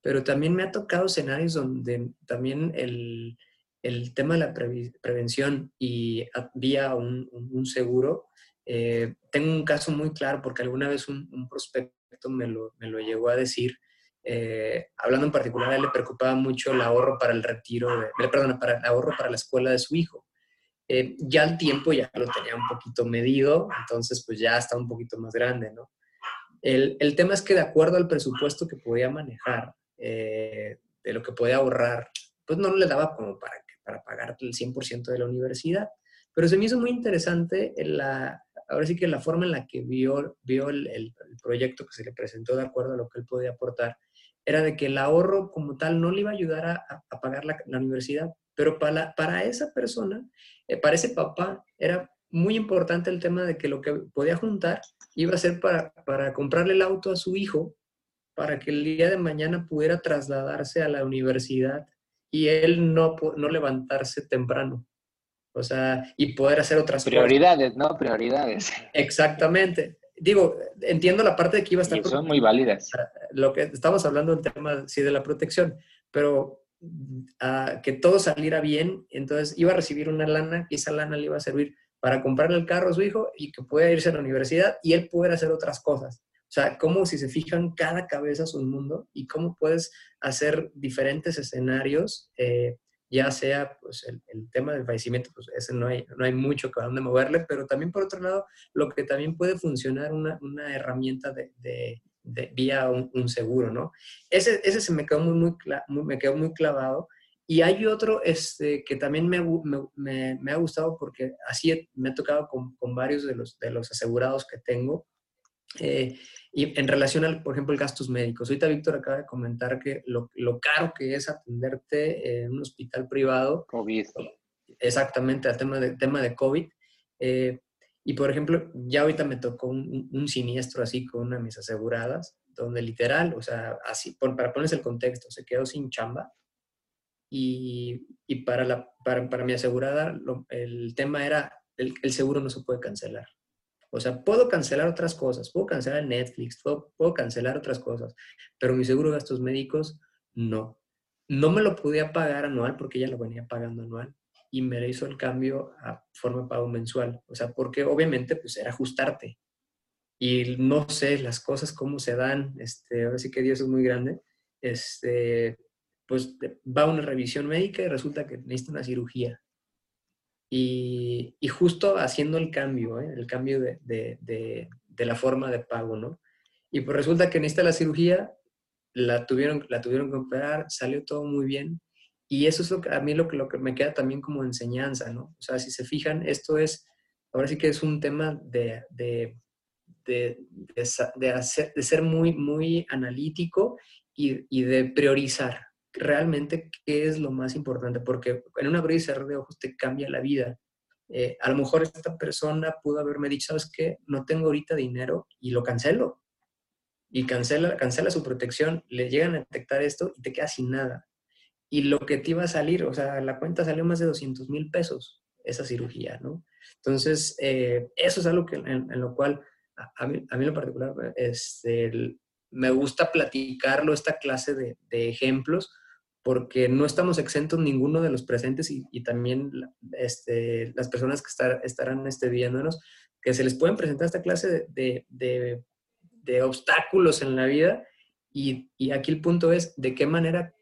pero también me ha tocado escenarios donde también el, el tema de la prevención y vía un, un seguro, eh, tengo un caso muy claro porque alguna vez un, prospecto me lo, me lo, llegó a decir. Eh, hablando en particular, a él le preocupaba mucho el ahorro para el retiro, de, perdón, para el ahorro para la escuela de su hijo. Eh, ya el tiempo ya lo tenía un poquito medido, entonces pues ya está un poquito más grande, ¿no? El, el tema es que de acuerdo al presupuesto que podía manejar, de lo que podía ahorrar, pues no le daba como para, para pagar el 100% de la universidad. Pero se me hizo muy interesante la, ahora sí que la forma en la que vio, vio el, proyecto que se le presentó de acuerdo a lo que él podía aportar, era de que el ahorro como tal no le iba a ayudar a, pagar la, universidad, pero para, para esa persona, eh, para ese papá, era muy importante el tema de que lo que podía juntar iba a ser para, para comprarle el auto a su hijo, para que el día de mañana pudiera trasladarse a la universidad y él no, no levantarse temprano. O sea, y poder hacer otras Prioridades, ¿no? Prioridades. Exactamente. digo, entiendo la parte de que iba a estar... son muy válidas. Lo que estamos hablando del tema, sí, de la protección, pero uh, que todo saliera bien, entonces iba a recibir una lana y esa lana le iba a servir para comprarle el carro a su hijo y que pueda irse a la universidad y él pudiera hacer otras cosas. O sea, cómo si se fijan, cada cabeza es un mundo y cómo puedes hacer diferentes escenarios, eh, ya sea pues, el, tema del fallecimiento, pues ese no hay, no hay mucho que a dónde moverle, pero también por otro lado, lo que también puede funcionar una, una herramienta de, de, vía un, seguro, ¿no? Ese, ese se me quedó muy, muy, me quedó muy clavado. Y hay otro este, que también me, me, me, ha gustado porque así me ha tocado con, con varios de los, de los asegurados que tengo, eh, y en relación al, por ejemplo, el gastos médicos. Ahorita Víctor acaba de comentar que lo, lo, caro que es atenderte en un hospital privado. COVID. Exactamente, al tema de, tema de COVID. Eh, y por ejemplo, ya ahorita me tocó un, un, siniestro así con una de mis aseguradas, donde literal, o sea, así, para ponerse el contexto, se quedó sin chamba. Y, y para, la, para, para mi asegurada, el tema era, el, el seguro no se puede cancelar. O sea, puedo cancelar otras cosas, puedo cancelar Netflix, puedo, cancelar otras cosas, pero mi seguro de gastos médicos, no. No me lo podía pagar anual porque ya lo venía pagando anual y me hizo el cambio a forma de pago mensual. O sea, porque obviamente pues era ajustarte. Y no sé las cosas cómo se dan, este, ahora sí que Dios es muy grande, este, pues va una revisión médica y resulta que necesita una cirugía. Y, justo haciendo el cambio, ¿eh? el cambio de, de, de, la forma de pago, ¿no? Y pues resulta que en esta la cirugía, la tuvieron, la tuvieron que operar, salió todo muy bien. Y eso es lo que, a mí lo que, lo que me queda también como enseñanza, ¿no? O sea, si se fijan, esto es, ahora sí que es un tema de, de, de, de ser muy, muy analítico y, y de priorizar, realmente qué es lo más importante, porque en una abrir y cerrar de ojos te cambia la vida. Eh, a lo mejor esta persona pudo haberme dicho, ¿sabes qué? No tengo ahorita dinero y lo cancelo. Y cancela, cancela su protección, le llegan a detectar esto y te quedas sin nada. Y lo que te iba a salir, o sea, la cuenta salió más de 200 mil pesos, esa cirugía, ¿no? Entonces, eh, eso es algo que, en, lo cual, a, mí, a mí en particular, este, me gusta platicarlo, esta clase de, de ejemplos, porque no estamos exentos ninguno de los presentes y, también este, las personas que estarán este, viéndonos, que se les pueden presentar esta clase de, de, obstáculos en la vida y, y, aquí el punto es de qué manera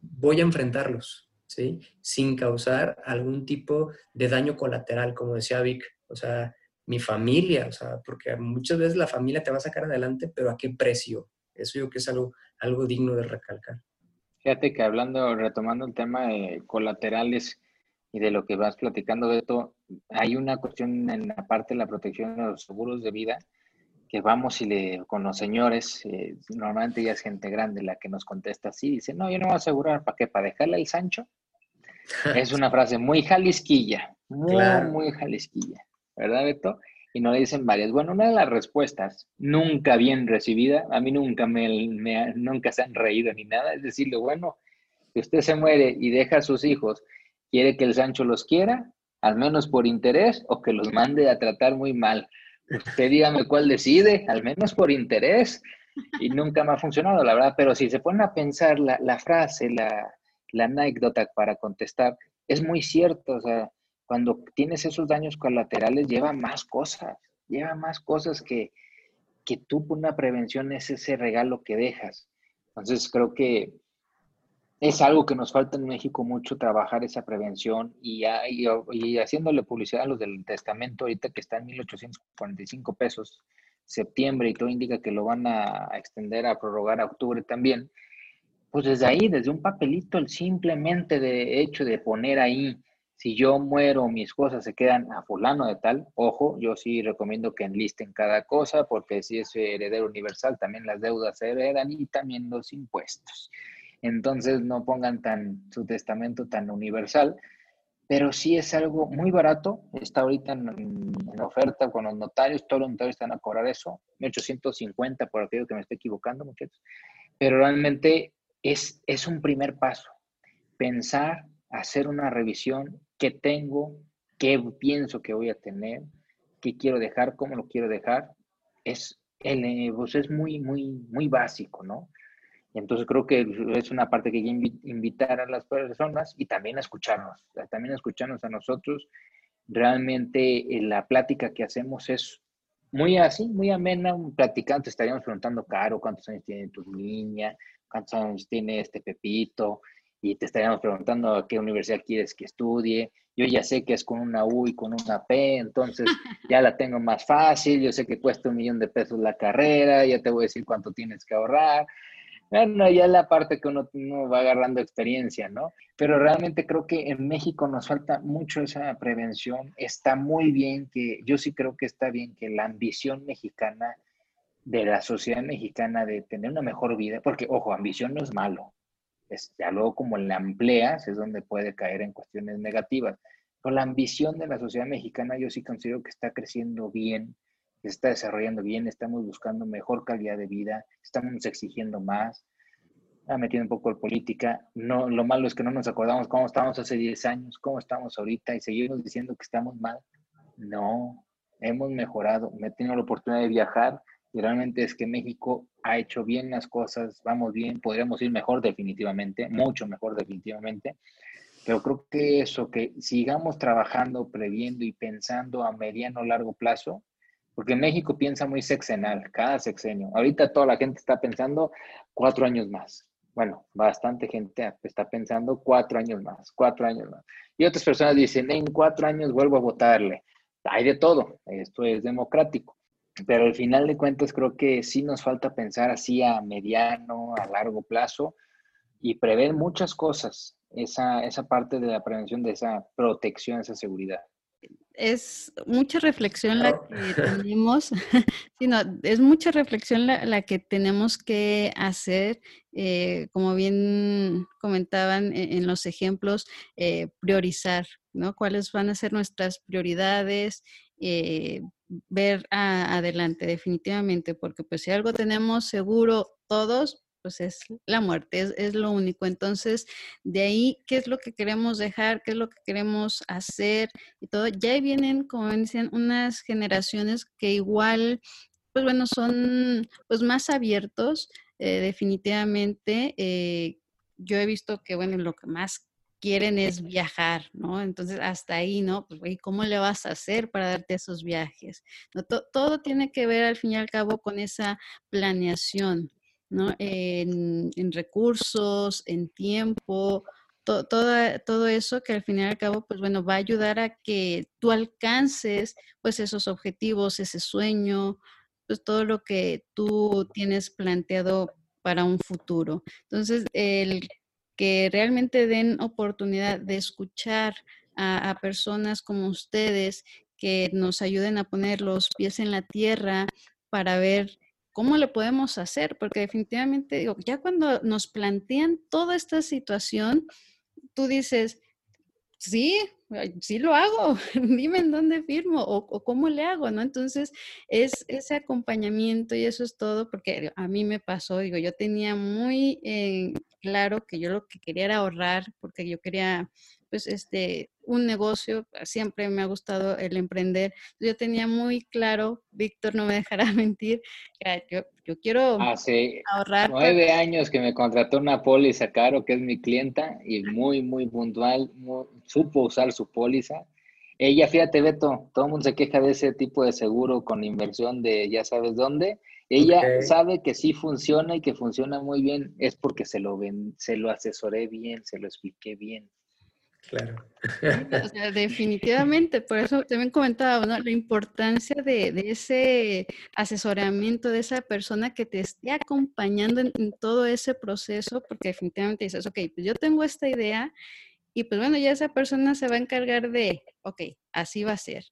voy a enfrentarlos, ¿sí? Sin causar algún tipo de daño colateral, como decía Vic, o sea, mi familia, o sea, porque muchas veces la familia te va a sacar adelante, pero ¿a qué precio? Eso yo creo que es algo, algo digno de recalcar. Fíjate que hablando, retomando el tema de colaterales y de lo que vas platicando, de esto, hay una cuestión en la parte de la protección de los seguros de vida que vamos y le, con los señores, eh, normalmente ya es gente grande la que nos contesta así, dice, no, yo no voy a asegurar, ¿para qué? ¿Para dejarle el Sancho? es una frase muy jalisquilla, muy, muy jalisquilla, ¿verdad, Beto? Y no le dicen varias. Bueno, una de las respuestas, nunca bien recibida, a mí nunca me, nunca se han reído ni nada, es decirle, bueno, si usted se muere y deja a sus hijos, ¿quiere que el Sancho los quiera? Al menos por interés o que los mande a tratar muy mal. Usted dígame cuál decide, al menos por interés. Y nunca me ha funcionado, la verdad. Pero si se ponen a pensar la, la frase, la, la anécdota para contestar, es muy cierto. O sea, cuando tienes esos daños colaterales, lleva más cosas, lleva más cosas que, que tú una prevención es ese regalo que dejas. Entonces creo que es algo que nos falta en México mucho trabajar esa prevención y, y, haciéndole publicidad a los del testamento ahorita que está en 1845 pesos septiembre y todo indica que lo van a extender a prorrogar a octubre también. Pues desde ahí, desde un papelito, el simplemente de hecho de poner ahí si yo muero, mis cosas se quedan a fulano de tal, ojo, yo sí recomiendo que enlisten cada cosa, porque si es heredero universal, también las deudas se heredan y también los impuestos. Entonces no pongan tan su testamento tan universal, pero sí es algo muy barato, está ahorita en, oferta con los notarios, todos los notarios están a cobrar eso, 1850 por aquello que me esté equivocando, muchachos, pero realmente es, es un primer paso, pensar, hacer una revisión qué tengo, qué pienso que voy a tener, qué quiero dejar, cómo lo quiero dejar. es, el, eh, pues es muy, muy, muy básico, ¿no? Entonces creo que es una parte que invitar a las personas y también a escucharnos, también a escucharnos a nosotros. Realmente eh, la plática que hacemos es muy así, muy amena, platicando, estaríamos preguntando, Caro, ¿cuántos años tiene tu niña? ¿Cuántos años tiene este Pepito? Y te estaríamos preguntando a qué universidad quieres que estudie. Yo ya sé que es con una U y con una P, entonces ya la tengo más fácil. Yo sé que cuesta un millón de pesos la carrera, ya te voy a decir cuánto tienes que ahorrar. Bueno, ya la parte que uno, va agarrando experiencia, ¿no? Pero realmente creo que en México nos falta mucho esa prevención. Está muy bien que, yo sí creo que está bien que la ambición mexicana, de la sociedad mexicana, de tener una mejor vida, porque, ojo, ambición no es malo. Es, ya luego como la empleas es donde puede caer en cuestiones negativas. Pero la ambición de la sociedad mexicana yo sí considero que está creciendo bien, se está desarrollando bien, estamos buscando mejor calidad de vida, estamos exigiendo más, ha metido un poco en política. No, lo malo es que no nos acordamos cómo estábamos hace 10 años, cómo estamos ahorita y seguimos diciendo que estamos mal. No, hemos mejorado. Me he tenido la oportunidad de viajar realmente es que México ha hecho bien las cosas, vamos bien, podríamos ir mejor definitivamente, mucho mejor definitivamente. Pero creo que eso, que sigamos trabajando, previendo y pensando a mediano o largo plazo, porque México piensa muy sexenal, cada sexenio. Ahorita toda la gente está pensando cuatro años más. Bueno, bastante gente está pensando cuatro años más, cuatro años más. Y otras personas dicen, en cuatro años vuelvo a votarle. Hay de todo, esto es democrático. Pero al final de cuentas creo que sí nos falta pensar así a mediano, a largo plazo y prever muchas cosas, esa, esa parte de la prevención, de esa protección, esa seguridad es mucha reflexión la que tenemos, sino es mucha reflexión la, que tenemos que hacer, eh, como bien comentaban e, en, los ejemplos, eh, priorizar, ¿no? ¿Cuáles van a ser nuestras prioridades? Eh, ver adelante definitivamente, porque pues si algo tenemos seguro todos, pues es la muerte, es, lo único. Entonces, de ahí, ¿qué es lo que queremos dejar? ¿Qué es lo que queremos hacer? Y todo, ya vienen, como decían, unas generaciones que igual, pues bueno, son pues más abiertos, eh, definitivamente. Eh, yo he visto que, bueno, lo que más quieren es viajar, ¿no? Entonces, hasta ahí, ¿no? Pues, güey, ¿cómo le vas a hacer para darte esos viajes? ¿No? todo tiene que ver, al fin y al cabo, con esa planeación. ¿no? En, recursos, en tiempo, todo, todo eso que al fin y al cabo, pues bueno, va a ayudar a que tú alcances pues esos objetivos, ese sueño, pues todo lo que tú tienes planteado para un futuro. Entonces, el que realmente den oportunidad de escuchar a, personas como ustedes que nos ayuden a poner los pies en la tierra para ver ¿Cómo le podemos hacer? Porque definitivamente, digo, ya cuando nos plantean toda esta situación, tú dices, sí, sí lo hago, dime en dónde firmo o, cómo le hago, ¿no? Entonces, es ese acompañamiento y eso es todo, porque a mí me pasó, digo, yo tenía muy eh, claro que yo lo que quería era ahorrar, porque yo quería pues este, un negocio, siempre me ha gustado el emprender. Yo tenía muy claro, Víctor no me dejará mentir, yo, yo quiero Hace ahorrar. Nueve años que me contrató una póliza caro, que es mi clienta, y muy, muy puntual, supo usar su póliza. Ella, fíjate, Beto, todo el mundo se queja de ese tipo de seguro con inversión de ya sabes dónde. Ella sabe que sí funciona y que funciona muy bien, es porque se lo, ven, se lo asesoré bien, se lo expliqué bien. Claro. definitivamente, por eso también comentaba la importancia de, ese asesoramiento, de esa persona que te esté acompañando en, todo ese proceso, porque definitivamente dices, ok, pues yo tengo esta idea y pues bueno, ya esa persona se va a encargar de, ok, así va a ser.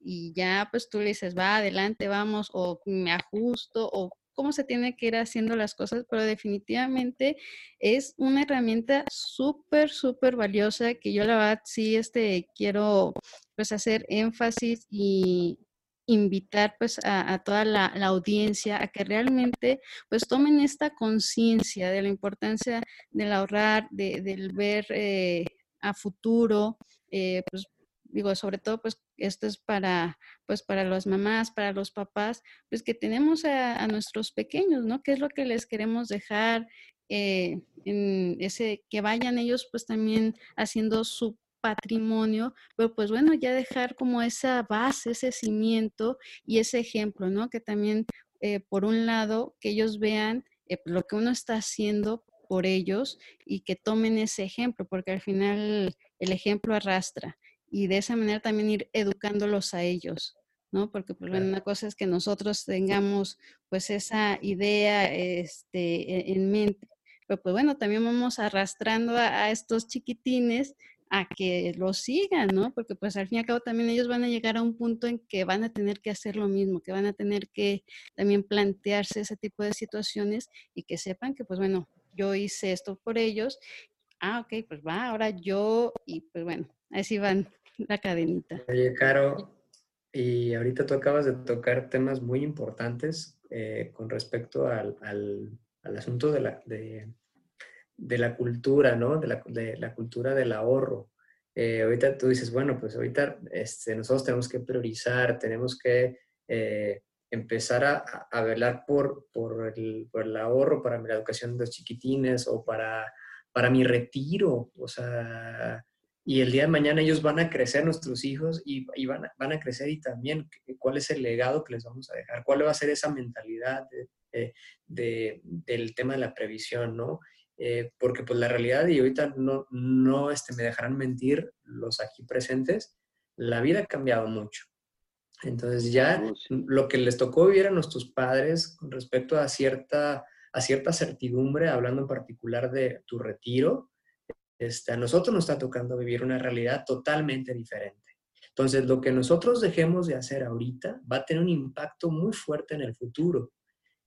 Y ya pues tú le dices, va, adelante, vamos, o me ajusto, o cómo se tiene que ir haciendo las cosas, pero definitivamente es una herramienta súper, súper valiosa que yo la verdad sí este, quiero pues hacer énfasis y invitar pues a, toda la, audiencia a que realmente pues tomen esta conciencia de la importancia del ahorrar, de, del ver eh, a futuro, eh, pues digo, sobre todo, pues esto es para, pues para las mamás, para los papás, pues que tenemos a, nuestros pequeños, ¿no? ¿Qué es lo que les queremos dejar? Eh, en ese, que vayan ellos pues también haciendo su patrimonio, pero pues bueno, ya dejar como esa base, ese cimiento y ese ejemplo, ¿no? Que también, eh, por un lado, que ellos vean lo que uno está haciendo por ellos y que tomen ese ejemplo, porque al final el ejemplo arrastra y de esa manera también ir educándolos a ellos, ¿no? Porque pues, bueno, una cosa es que nosotros tengamos pues esa idea este, e, en mente, pero pues bueno, también vamos arrastrando a, estos chiquitines a que lo sigan, ¿no? Porque pues al fin y al cabo también ellos van a llegar a un punto en que van a tener que hacer lo mismo, que van a tener que también plantearse ese tipo de situaciones y que sepan que pues bueno, yo hice esto por ellos, ah, ok, pues va, ahora yo y pues bueno, así van la cadenita. Oye, Caro, y ahorita tú acabas de tocar temas muy importantes eh, con respecto al, asunto de la, de, la cultura, ¿no? De la, cultura del ahorro. Eh, ahorita tú dices, bueno, pues ahorita este, nosotros tenemos que priorizar, tenemos que eh, empezar a, velar por, por, el, por, el, ahorro para la educación de los chiquitines o para, para mi retiro. O sea, y el día de mañana ellos van a crecer, nuestros hijos, y, van, a, van, a, crecer y también cuál es el legado que les vamos a dejar, cuál va a ser esa mentalidad de, del tema de la previsión, ¿no? Eh, porque pues la realidad, y ahorita no, no este, me dejarán mentir los aquí presentes, la vida ha cambiado mucho. Entonces ya lo que les tocó vivir a nuestros padres con respecto a cierta, a cierta certidumbre, hablando en particular de tu retiro, este, a nosotros nos está tocando vivir una realidad totalmente diferente. Entonces, lo que nosotros dejemos de hacer ahorita va a tener un impacto muy fuerte en el futuro.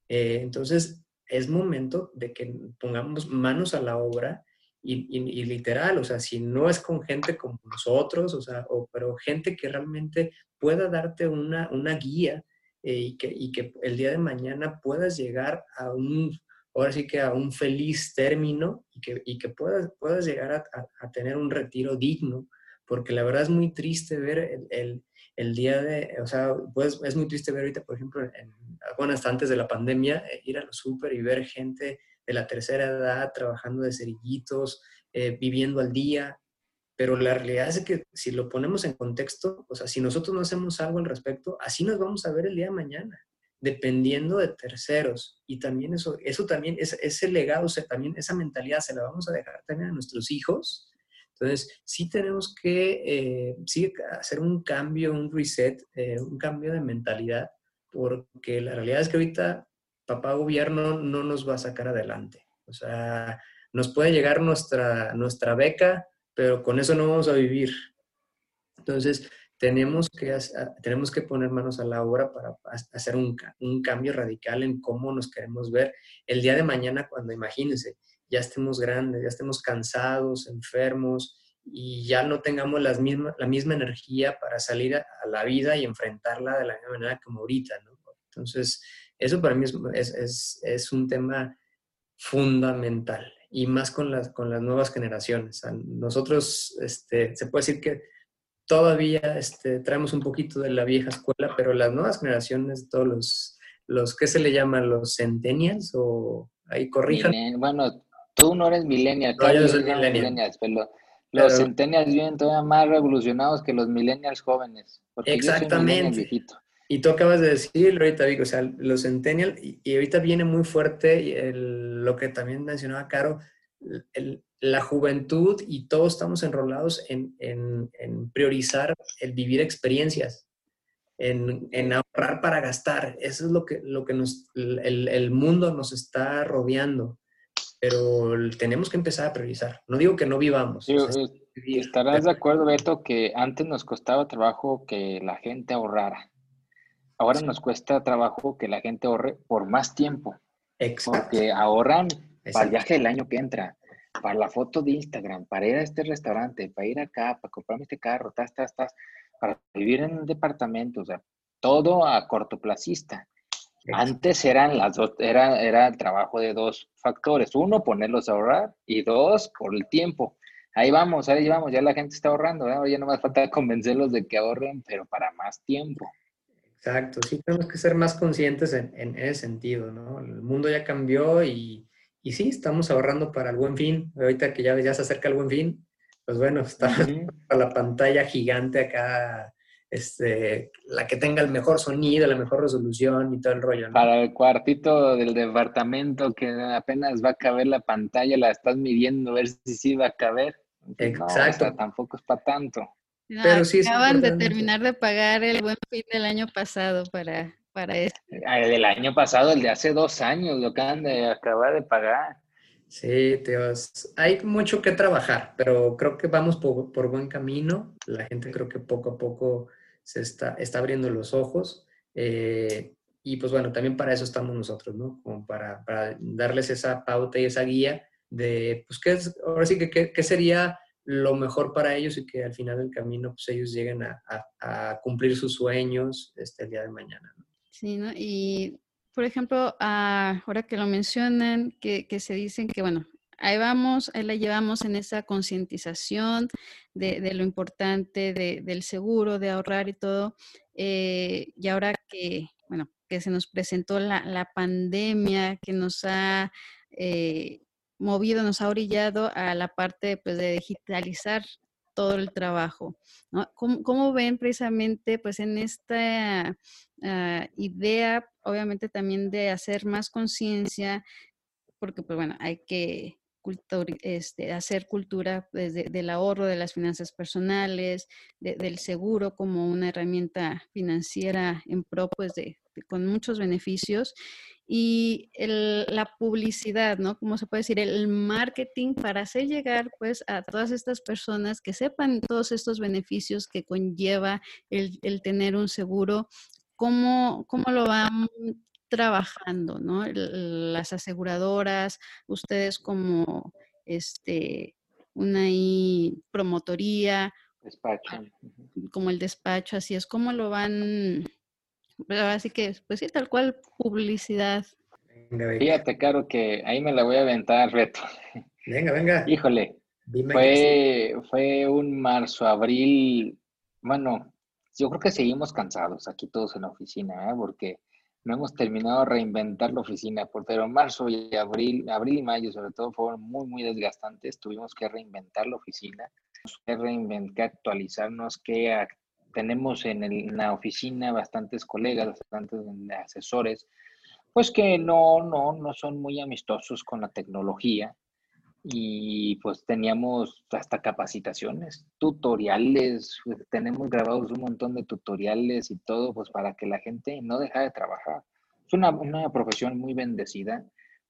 Eh, entonces, es momento de que pongamos manos a la obra y, literal, o sea, si no es con gente como nosotros, o sea, pero gente que realmente pueda darte una, guía eh, y, que, y que el día de mañana puedas llegar a un, ahora sí que a un feliz término y que, y que puedas, puedas llegar a, tener un retiro digno, porque la verdad es muy triste ver el, el, el día de, o sea, pues es muy triste ver ahorita, por ejemplo, en, bueno, hasta antes de la pandemia, eh, ir a los súper y ver gente de la tercera edad trabajando de cerillitos, eh, viviendo al día, pero la realidad es que si lo ponemos en contexto, o sea, si nosotros no hacemos algo al respecto, así nos vamos a ver el día de mañana dependiendo de terceros. Y también eso, eso también, es, ese legado, o también esa mentalidad se la vamos a dejar también a nuestros hijos. Entonces, sí tenemos que eh, sí hacer un cambio, un reset, eh, un cambio de mentalidad, porque la realidad es que ahorita papá gobierno no nos va a sacar adelante. O sea, nos puede llegar nuestra, nuestra beca, pero con eso no vamos a vivir. Entonces, tenemos que, tenemos que poner manos a la obra para hacer un, un, cambio radical en cómo nos queremos ver el día de mañana cuando, imagínense, ya estemos grandes, ya estemos cansados, enfermos y ya no tengamos las misma, la misma energía para salir a, la vida y enfrentarla de la misma manera como ahorita. Entonces, eso para mí es, es, es un tema fundamental y más con las, con las nuevas generaciones. nosotros, este, se puede decir que todavía este, traemos un poquito de la vieja escuela, pero las nuevas generaciones, todos los, los ¿qué se le llaman? ¿Los centennials? O ahí corrijan. Bueno, tú no eres millennial, no, yo soy millennial. pero los centennials vienen todavía más revolucionados que los millennials jóvenes. Exactamente. Y tú acabas de decir, ahorita, Vico, o sea, los centennials, y, ahorita viene muy fuerte el, lo que también mencionaba Caro, el, la juventud y todos estamos enrolados en, priorizar el vivir experiencias, en, ahorrar para gastar. Eso es lo que, lo que nos, el, mundo nos está rodeando. Pero tenemos que empezar a priorizar. No digo que no vivamos. estarás de acuerdo, Beto, que antes nos costaba trabajo que la gente ahorrara. Ahora nos cuesta trabajo que la gente ahorre por más tiempo. Exacto. Porque ahorran para el viaje del año que entra para la foto de Instagram, para ir a este restaurante, para ir acá, para comprarme este carro, tas, tas, tas, para vivir en un departamento, o sea, todo a cortoplacista. Antes eran las dos, era, era el trabajo de dos factores. Uno, ponerlos a ahorrar y dos, por el tiempo. ahí vamos, ahí vamos, ya la gente está ahorrando, ya no más falta convencerlos de que ahorren, pero para más tiempo. Exacto, sí tenemos que ser más conscientes en, ese sentido, ¿no? El mundo ya cambió y, y, sí, estamos ahorrando para el buen fin. Ahorita que ya, ya se acerca el buen fin, pues bueno, está la pantalla gigante acá, este, la que tenga el mejor sonido, la mejor resolución y todo el rollo. ¿no? Para el cuartito del departamento que apenas va a caber la pantalla, la estás midiendo, a ver si sí va a caber. Exacto. tampoco es para tanto. Pero sí acaban de terminar de pagar el buen fin del año pasado para, para esto. Ah, el del año pasado, el de hace dos años, lo acaban de acabar de pagar. Sí, Teos. Hay mucho que trabajar, pero creo que vamos por, por, buen camino. La gente creo que poco a poco se está, está abriendo los ojos. Eh, y pues bueno, también para eso estamos nosotros, ¿no? Como para, para darles esa pauta y esa guía de, pues, ¿qué es, ahora sí que, qué, qué sería lo mejor para ellos y que al final del camino pues ellos lleguen a, cumplir sus sueños este, el día de mañana. Sí, ¿no? Y por ejemplo, ah, ahora que lo mencionan, que, se dicen que, bueno, ahí vamos, ahí la llevamos en esa concientización de, lo importante del seguro, de ahorrar y todo. Eh, y ahora que, bueno, que se nos presentó la, pandemia, que nos ha eh, movido, nos ha orillado a la parte pues, de digitalizar todo el trabajo. ¿Cómo, ven precisamente pues, en esta ah, idea, obviamente también de hacer más conciencia, porque pues bueno, hay que este, hacer cultura desde del ahorro, de las finanzas personales, del seguro como una herramienta financiera en pro pues, de, con muchos beneficios y la publicidad, ¿no? Como se puede decir, el marketing para hacer llegar pues a todas estas personas que sepan todos estos beneficios que conlleva el, tener un seguro, cómo, cómo lo van trabajando, ¿no? Las aseguradoras, ustedes como este una promotoría, despacho. como el despacho, así es, cómo lo van así que, pues sí, tal cual, publicidad. Fíjate, Caro, que ahí me la voy a aventar, reto. Venga, venga. Híjole, fue, fue un marzo, abril, bueno, yo creo que seguimos cansados aquí todos en la oficina, ¿eh? porque no hemos terminado de reinventar la oficina, pero marzo y abril, abril y mayo sobre todo fueron muy, muy desgastantes, tuvimos que reinventar la oficina, que reinventar, que actualizarnos, que tenemos en, la oficina bastantes colegas, bastantes asesores, pues que no, no, no son muy amistosos con la tecnología y pues teníamos hasta capacitaciones, tutoriales, pues, tenemos grabados un montón de tutoriales y todo, pues para que la gente no deje de trabajar. Es una, una profesión muy bendecida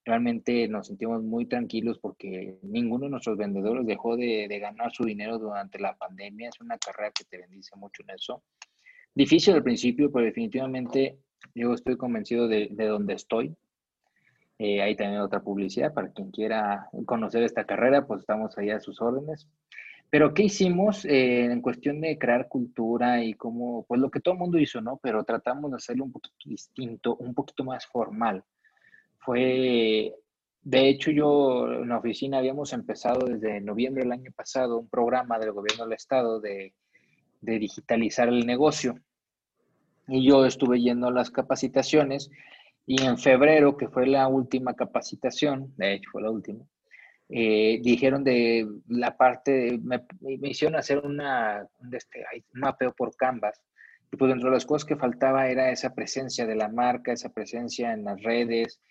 realmente nos sentimos muy tranquilos porque ninguno de nuestros vendedores dejó de, ganar su dinero durante la pandemia. Es una carrera que te bendice mucho en eso. Difícil al principio, pero definitivamente yo estoy convencido de, de donde estoy. Eh, hay también otra publicidad para quien quiera conocer esta carrera, pues estamos ahí a sus órdenes. Pero ¿qué hicimos eh, en cuestión de crear cultura y cómo, pues lo que todo el mundo hizo, ¿no? Pero tratamos de hacerlo un poquito distinto, un poquito más formal fue, de hecho, yo en la oficina habíamos empezado desde noviembre del año pasado un programa del gobierno del estado de, digitalizar el negocio. Y yo estuve yendo a las capacitaciones y en febrero, que fue la última capacitación, de hecho fue la última, eh, dijeron de la parte, me, me, hicieron hacer una, un, este, mapeo por Canvas. Y pues dentro de las cosas que faltaba era esa presencia de la marca, esa presencia en las redes,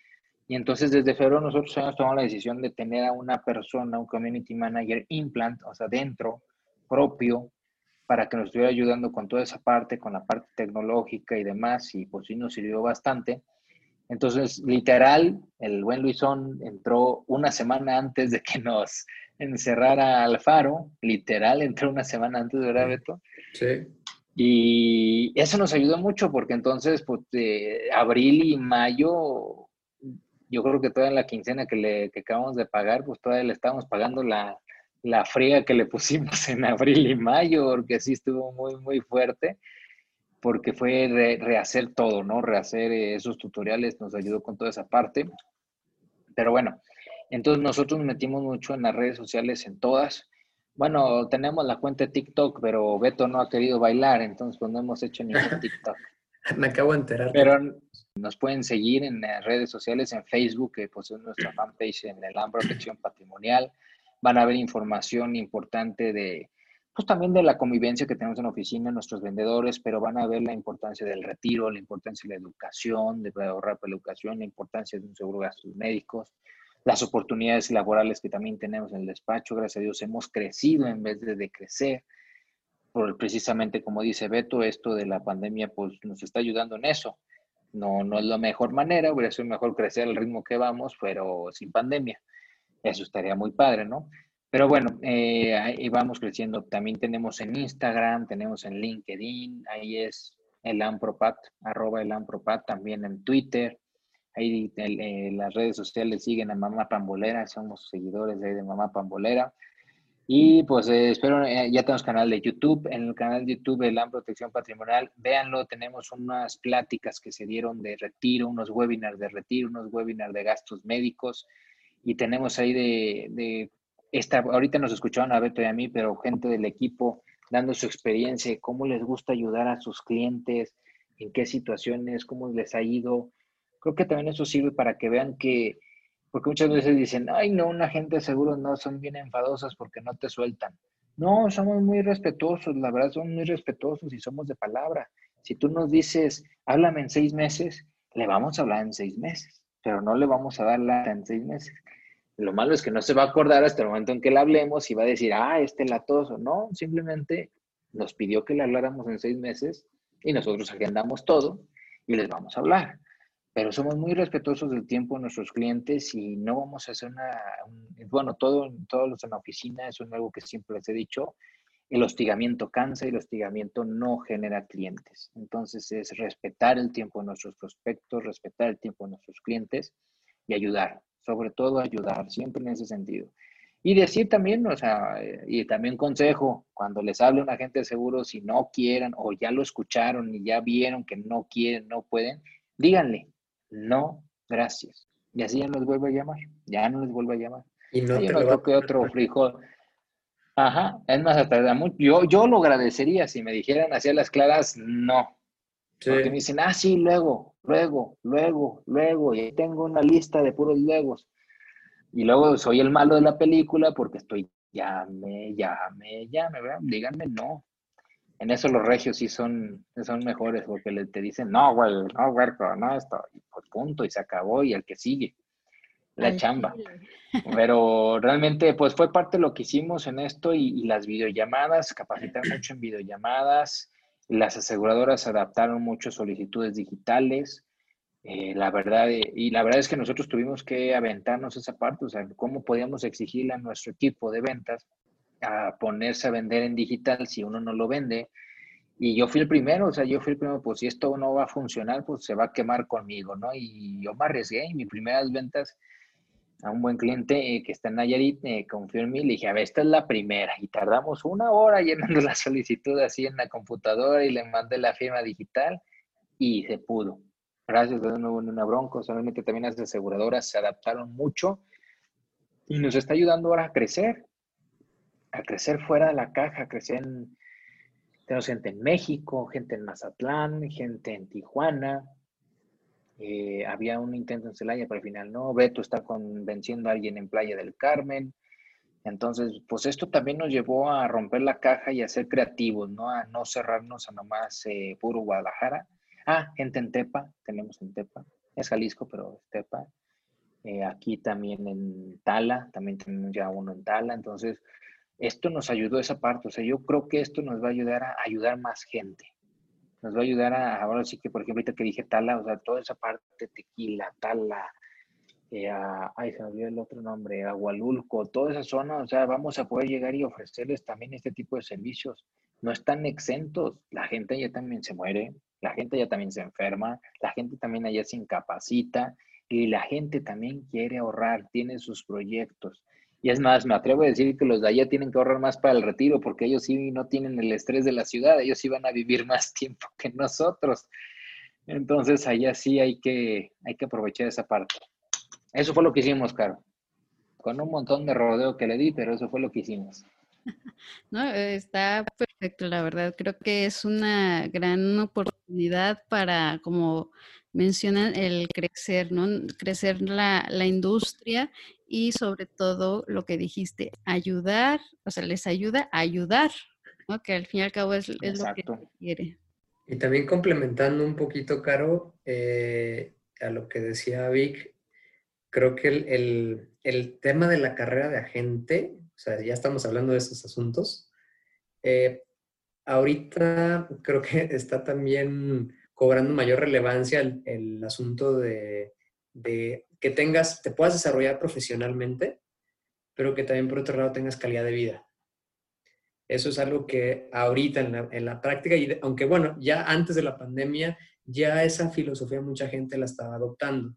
y entonces desde febrero nosotros hemos tomado la decisión de tener a una persona, un community manager implant, o sea, dentro, propio, para que nos estuviera ayudando con toda esa parte, con la parte tecnológica y demás, y pues sí nos sirvió bastante. Entonces, literal, el buen Luisón entró una semana antes de que nos encerrara Alfaro, literal, entró una semana antes, ¿verdad, Beto? Sí. Y eso nos ayudó mucho porque entonces, pues, abril y mayo yo creo que toda la quincena que le que acabamos de pagar, pues todavía le estábamos pagando la, la friega que le pusimos en abril y mayo, porque sí estuvo muy, muy fuerte, porque fue rehacer todo, ¿no? Rehacer esos tutoriales nos ayudó con toda esa parte. Pero bueno, entonces nosotros nos metimos mucho en las redes sociales, en todas, Bueno, tenemos la cuenta de TikTok, pero Beto no ha querido bailar, entonces pues no hemos hecho ni TikTok. Me acabo de enterar. Pero nos pueden seguir en las redes sociales, en Facebook, que pues es nuestra fanpage en el AMP Protección Patrimonial. Van a ver información importante de, pues también de la convivencia que tenemos en la oficina, nuestros vendedores, pero van a ver la importancia del retiro, la importancia de la educación, de ahorrar para la educación, la importancia de un seguro de gastos médicos, las oportunidades laborales que también tenemos en el despacho. Gracias a Dios hemos crecido en vez de decrecer. Precisamente como dice Beto, esto de la pandemia pues nos está ayudando en eso. No, no es la mejor manera, hubiera sido mejor crecer al ritmo que vamos, pero sin pandemia. Eso estaría muy padre, ¿no? Pero bueno, eh, ahí vamos creciendo. También tenemos en Instagram, tenemos en LinkedIn, ahí es el Ampropat, arroba el Ampropat, también en Twitter. Ahí en las redes sociales siguen a Mamá Pambolera, somos seguidores de Mamá Pambolera. Y pues eh, espero, eh, ya tenemos canal de YouTube. En el canal de YouTube de LAM Protección Patrimonial, véanlo, tenemos unas pláticas que se dieron de retiro, unos webinars de retiro, unos webinars de gastos médicos. Y tenemos ahí de, de esta, ahorita nos escucharon a Beto y a mí, pero gente del equipo dando su experiencia, cómo les gusta ayudar a sus clientes, en qué situaciones, cómo les ha ido. Creo que también eso sirve para que vean que, porque muchas veces dicen, ay, no, una gente seguro no, son bien enfadosas porque no te sueltan. No, somos muy respetuosos, la verdad, somos muy respetuosos y somos de palabra. Si tú nos dices, háblame en seis meses, le vamos a hablar en seis meses, pero no le vamos a dar la en seis meses. Lo malo es que no se va a acordar hasta el momento en que le hablemos y va a decir, ah, este latoso. No, simplemente nos pidió que le habláramos en seis meses y nosotros agendamos todo y les vamos a hablar. Pero somos muy respetuosos del tiempo de nuestros clientes y no vamos a hacer una, bueno, todo, todos los en la oficina, eso es algo que siempre les he dicho, el hostigamiento cansa y el hostigamiento no genera clientes. Entonces es respetar el tiempo de nuestros prospectos, respetar el tiempo de nuestros clientes y ayudar sobre todo ayudar, siempre en ese sentido. Y decir también, o sea, y también consejo, cuando les hable un agente de seguro, si no quieren o ya lo escucharon y ya vieron que no quieren, no pueden, díganle, no, gracias. Y así ya no les vuelvo a llamar, ya no les vuelvo a llamar. Y no te lo que otro frijol. Ajá, es más, hasta mucho. Yo, yo lo agradecería si me dijeran hacia las claras, no. Porque me dicen, ah, sí, luego, luego, luego, luego, y ahí tengo una lista de puros luegos. Y luego soy el malo de la película porque estoy, llame, llame, llame, ¿verdad? Díganme no. En eso los regios sí son, son mejores porque le, te dicen, no, güey, no, huerco, no, esto, y pues punto, y se acabó, y el que sigue, la chamba. Pero realmente, pues fue parte de lo que hicimos en esto y, y las videollamadas, capacitar mucho en videollamadas, las aseguradoras adaptaron mucho solicitudes digitales. Eh, la verdad, y la verdad es que nosotros tuvimos que aventarnos esa parte, o sea, cómo podíamos exigirle a nuestro equipo de ventas a ponerse a vender en digital si uno no lo vende. Y yo fui el primero, o sea, yo fui el primero, pues si esto no va a funcionar, pues se va a quemar conmigo, ¿no? Y yo me arriesgué y mis primeras ventas a un buen cliente eh, que está en Nayarit, eh, confió en mí, le dije, a ver, esta es la primera, y tardamos una hora llenando la solicitud así en la computadora y le mandé la firma digital y se pudo. Gracias, no hubo una bronca, solamente también las aseguradoras se adaptaron mucho y nos está ayudando ahora a crecer, a crecer fuera de la caja, a crecer en, tenemos gente en México, gente en Mazatlán, gente en Tijuana, eh, había un intento en Celaya, pero al final no. Beto está convenciendo a alguien en Playa del Carmen. Entonces, pues esto también nos llevó a romper la caja y a ser creativos, ¿no? A no cerrarnos a nomás eh, puro Guadalajara. Ah, gente en Tepa, tenemos en Tepa. Es Jalisco, pero es Tepa. Eh, aquí también en Tala, también tenemos ya uno en Tala. Entonces, esto nos ayudó esa parte. O sea, yo creo que esto nos va a ayudar a ayudar más gente nos va a ayudar a, ahora sí que, por ejemplo, ahorita que dije tala, o sea, toda esa parte, tequila, tala, eh, ay, se me olvidó el otro nombre, Agualulco, toda esa zona, o sea, vamos a poder llegar y ofrecerles también este tipo de servicios. No están exentos, la gente ya también se muere, la gente ya también se enferma, la gente también allá se incapacita y la gente también quiere ahorrar, tiene sus proyectos. Y es más, me atrevo a decir que los de allá tienen que ahorrar más para el retiro, porque ellos sí no tienen el estrés de la ciudad, ellos sí van a vivir más tiempo que nosotros. Entonces, allá sí hay que, hay que aprovechar esa parte. Eso fue lo que hicimos, Caro. Con un montón de rodeo que le di, pero eso fue lo que hicimos. No, está perfecto, la verdad. Creo que es una gran oportunidad para, como mencionan, el crecer, ¿no? Crecer la, la industria y sobre todo lo que dijiste, ayudar, o sea, les ayuda a ayudar, ¿no? Que al fin y al cabo es, es lo que quiere. Y también complementando un poquito, Caro, eh, a lo que decía Vic, creo que el, el, tema de la carrera de agente, o sea, ya estamos hablando de esos asuntos, eh, ahorita creo que está también cobrando mayor relevancia el, el asunto de, de, que tengas, te puedas desarrollar profesionalmente, pero que también por otro lado tengas calidad de vida. Eso es algo que ahorita en la, práctica, y aunque bueno, ya antes de la pandemia, ya esa filosofía mucha gente la estaba adoptando,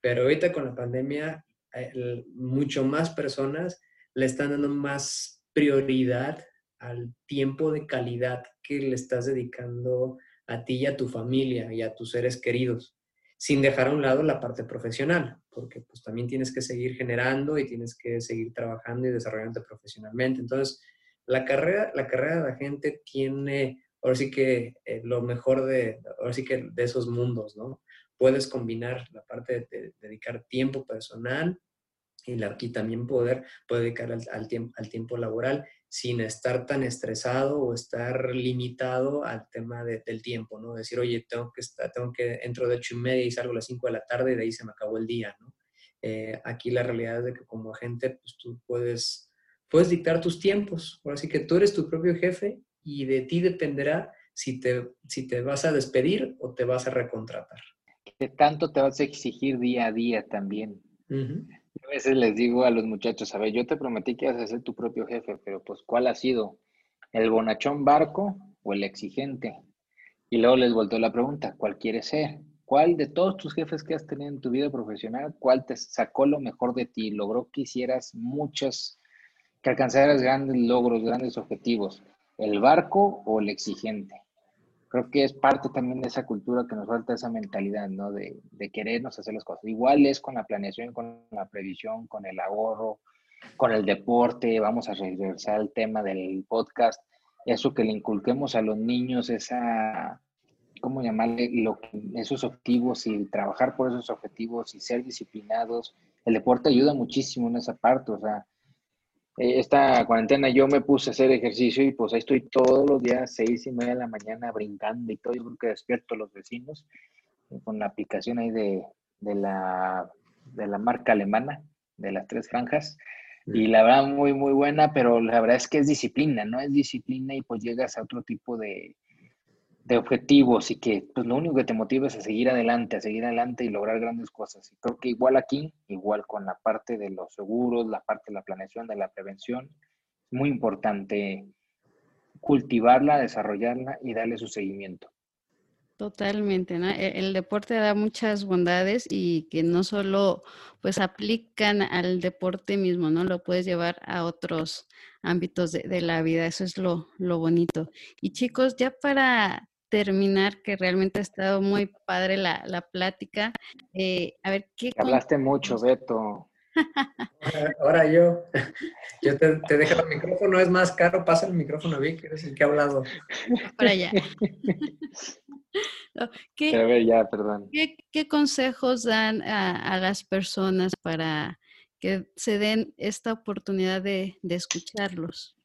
pero ahorita con la pandemia, eh, mucho más personas le están dando más prioridad al tiempo de calidad que le estás dedicando a ti y a tu familia y a tus seres queridos, sin dejar a un lado la parte profesional, porque pues también tienes que seguir generando y tienes que seguir trabajando y desarrollándote profesionalmente. Entonces, la carrera, la carrera de la gente tiene, ahora sí que eh, lo mejor de, ahora sí que de esos mundos, ¿no? Puedes combinar la parte de, dedicar tiempo personal y, la, y también poder, dedicar al, tiempo, al tiempo laboral sin estar tan estresado o estar limitado al tema del tiempo, ¿no? Decir, oye, tengo que, estar, tengo que, entro de ocho y media y salgo a las cinco de la tarde y de ahí se me acabó el día, ¿no? Eh, aquí la realidad es de que como agente, pues tú puedes, puedes dictar tus tiempos. Ahora sí que tú eres tu propio jefe y de ti dependerá si te, si te vas a despedir o te vas a recontratar. ¿Qué tanto te vas a exigir día a día también? A veces les digo a los muchachos, a ver, yo te prometí que ibas a ser tu propio jefe, pero pues ¿cuál ha sido? ¿El bonachón barco o el exigente? Y luego les volteo la pregunta, ¿cuál quieres ser? ¿Cuál de todos tus jefes que has tenido en tu vida profesional, cuál te sacó lo mejor de ti, logró que hicieras muchas, que alcanzaras grandes logros, grandes objetivos? ¿El barco o el exigente? Creo que es parte también de esa cultura que nos falta esa mentalidad, ¿no? De, de querernos hacer las cosas. Igual es con la planeación, con la previsión, con el ahorro, con el deporte. Vamos a regresar al tema del podcast. Eso que le inculquemos a los niños, esa, ¿cómo llamarle? Esos objetivos y trabajar por esos objetivos y ser disciplinados. El deporte ayuda muchísimo en esa parte, o sea, eh, esta cuarentena yo me puse a hacer ejercicio y pues ahí estoy todos los días, seis y media de la mañana, brincando y todo. Yo creo que despierto a los vecinos eh, con la aplicación ahí de, de, la, de la marca alemana, de las tres franjas. Y la verdad, muy, muy buena, pero la verdad es que es disciplina, ¿no? Es disciplina y pues llegas a otro tipo de, de objetivos y que pues lo único que te motiva es a seguir adelante, a seguir adelante y lograr grandes cosas. Y creo que igual aquí, igual con la parte de los seguros, la parte de la planeación, de la prevención, es muy importante cultivarla, desarrollarla y darle su seguimiento. Totalmente, ¿no? E-, el, deporte da muchas bondades y que no solo pues aplican al deporte mismo, ¿no? Lo puedes llevar a otros ámbitos de, de la vida, eso es lo, lo bonito. Y chicos, ya para terminar, que realmente ha estado muy padre la, la plática. Eh, a ver, ¿qué... Hablaste mucho, Beto. Ahora, yo, yo te, te, dejo el micrófono, es más caro, pasa el micrófono a Vic, eres el que ha hablado. Para allá. ¿Qué, a ver, ya, perdón. ¿qué, ¿Qué, consejos dan a, a, las personas para que se den esta oportunidad de, de escucharlos?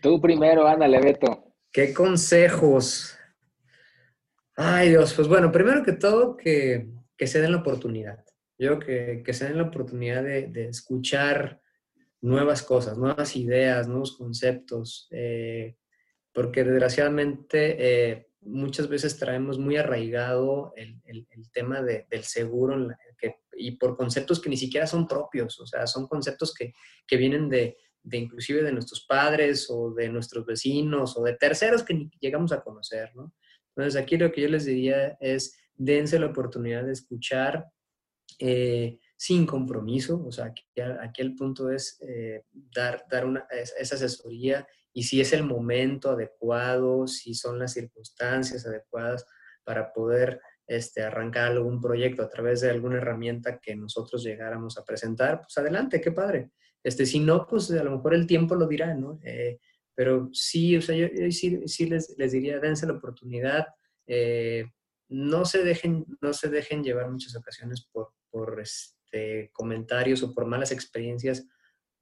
Tú primero, ándale, Beto. ¿Qué consejos? Ay, Dios, pues bueno, primero que todo, que, que se den la oportunidad. Yo que, que se den la oportunidad de, de, escuchar nuevas cosas, nuevas ideas, nuevos conceptos, eh, porque desgraciadamente eh, muchas veces traemos muy arraigado el, el, el tema de, del seguro que, y por conceptos que ni siquiera son propios, o sea, son conceptos que, que vienen de, de inclusive de nuestros padres o de nuestros vecinos o de terceros que ni llegamos a conocer, ¿no? Entonces, aquí lo que yo les diría es, dense la oportunidad de escuchar eh, sin compromiso, o sea, aquí, aquí el punto es eh, dar, dar una, esa asesoría y si es el momento adecuado, si son las circunstancias adecuadas para poder este, arrancar algún proyecto a través de alguna herramienta que nosotros llegáramos a presentar, pues adelante, qué padre. Este, si no, pues a lo mejor el tiempo lo dirá, ¿no? Eh, pero sí, o sea, yo, sí, sí les, les, diría, dense la oportunidad, eh, no, se dejen, no se dejen llevar muchas ocasiones por, por este, comentarios o por malas experiencias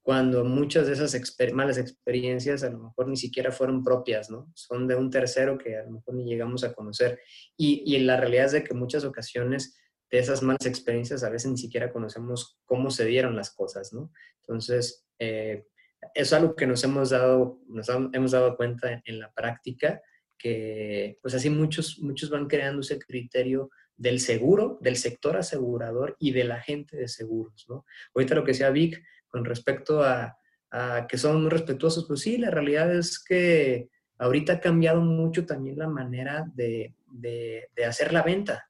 cuando muchas de esas malas experiencias a lo mejor ni siquiera fueron propias, ¿no? Son de un tercero que a lo mejor ni llegamos a conocer. Y, y la realidad es de que muchas ocasiones de esas malas experiencias a veces ni siquiera conocemos cómo se dieron las cosas, ¿no? Entonces, eh, es algo que nos hemos dado, nos hemos dado cuenta en la práctica, que pues así muchos, muchos van creando ese criterio del seguro, del sector asegurador y de la gente de seguros, ¿no? Ahorita lo que decía Vic, con respecto a, que son muy respetuosos, pues sí, la realidad es que ahorita ha cambiado mucho también la manera de, hacer la venta.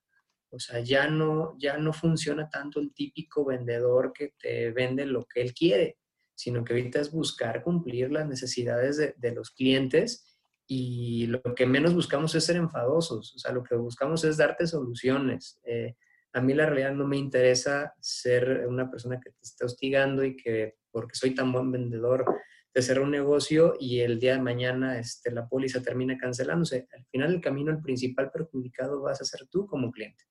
O sea, ya no, ya no funciona tanto el típico vendedor que te vende lo que él quiere, sino que ahorita es buscar cumplir las necesidades de, los clientes y lo que menos buscamos es ser enfadosos, o sea, lo que buscamos es darte soluciones. Eh, a mí la realidad no me interesa ser una persona que te esté hostigando y que porque soy tan buen vendedor te cerrar un negocio y el día de mañana este, la póliza termina cancelándose. Al final el camino, el principal perjudicado vas a ser tú como cliente.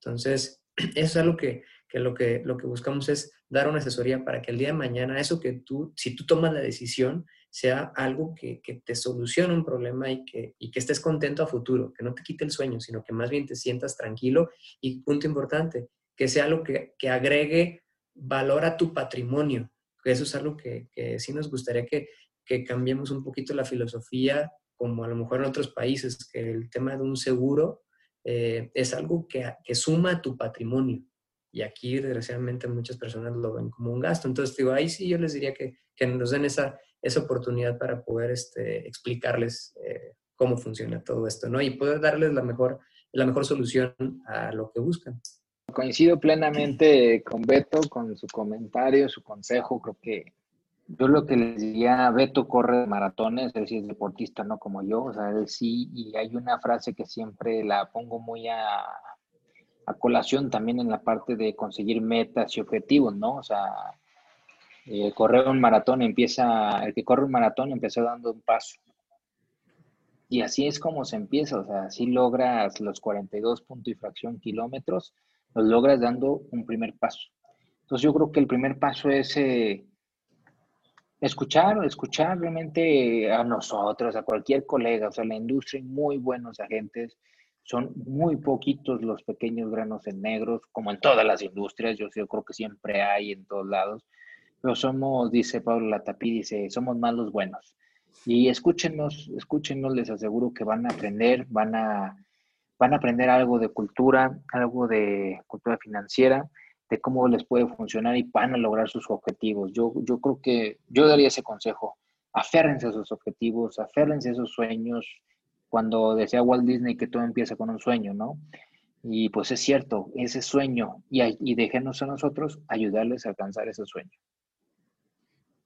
Entonces, eso es algo que, que, lo que lo que buscamos es dar una asesoría para que el día de mañana eso que tú, si tú tomas la decisión, sea algo que, que te solucione un problema y que, y que estés contento a futuro, que no te quite el sueño, sino que más bien te sientas tranquilo y punto importante, que sea algo que, que agregue valor a tu patrimonio. Eso es algo que, que sí nos gustaría que, que cambiemos un poquito la filosofía, como a lo mejor en otros países, que el tema de un seguro eh, es algo que, que suma a tu patrimonio. Y aquí, desgraciadamente, muchas personas lo ven como un gasto. Entonces, digo, ahí sí yo les diría que, que nos den esa, esa oportunidad para poder este, explicarles eh, cómo funciona todo esto, ¿no? Y poder darles la mejor, la mejor solución a lo que buscan. Coincido plenamente con Beto, con su comentario, su consejo. Creo que yo lo que les diría, Beto corre maratones, él sí es deportista, no como yo, o sea, él sí, y hay una frase que siempre la pongo muy a, a colación también en la parte de conseguir metas y objetivos, ¿no? O sea, eh, correr un maratón empieza, el que corre un maratón empieza dando un paso. Y así es como se empieza, o sea, si logras los 42 puntos y fracción kilómetros, los logras dando un primer paso. Entonces yo creo que el primer paso es eh, escuchar, escuchar realmente a nosotros, a cualquier colega, o sea, la industria, muy buenos agentes, son muy poquitos los pequeños granos en negros, como en todas las industrias, yo, yo creo que siempre hay en todos lados, pero somos, dice Pablo Latapí, dice, somos más los buenos. Y escúchenos, escúchenos, les aseguro que van a aprender, van a, van a aprender algo de cultura, algo de cultura financiera, de cómo les puede funcionar y van a lograr sus objetivos. Yo, yo creo que yo daría ese consejo. Aférrense a sus objetivos, aférrense a esos sueños. Cuando decía Walt Disney que todo empieza con un sueño, ¿no? Y pues es cierto, ese sueño, y, y déjenos a nosotros ayudarles a alcanzar ese sueño.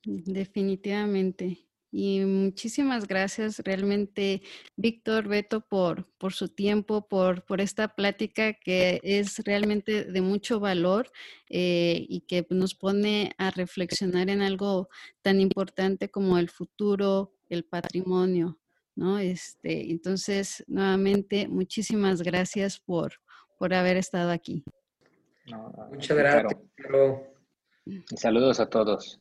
Definitivamente. Y muchísimas gracias realmente, Víctor, Beto, por, por su tiempo, por, por esta plática que es realmente de mucho valor eh, y que nos pone a reflexionar en algo tan importante como el futuro, el patrimonio, ¿no? Este, entonces, nuevamente, muchísimas gracias por, por haber estado aquí. Muchas gracias. Saludos a todos.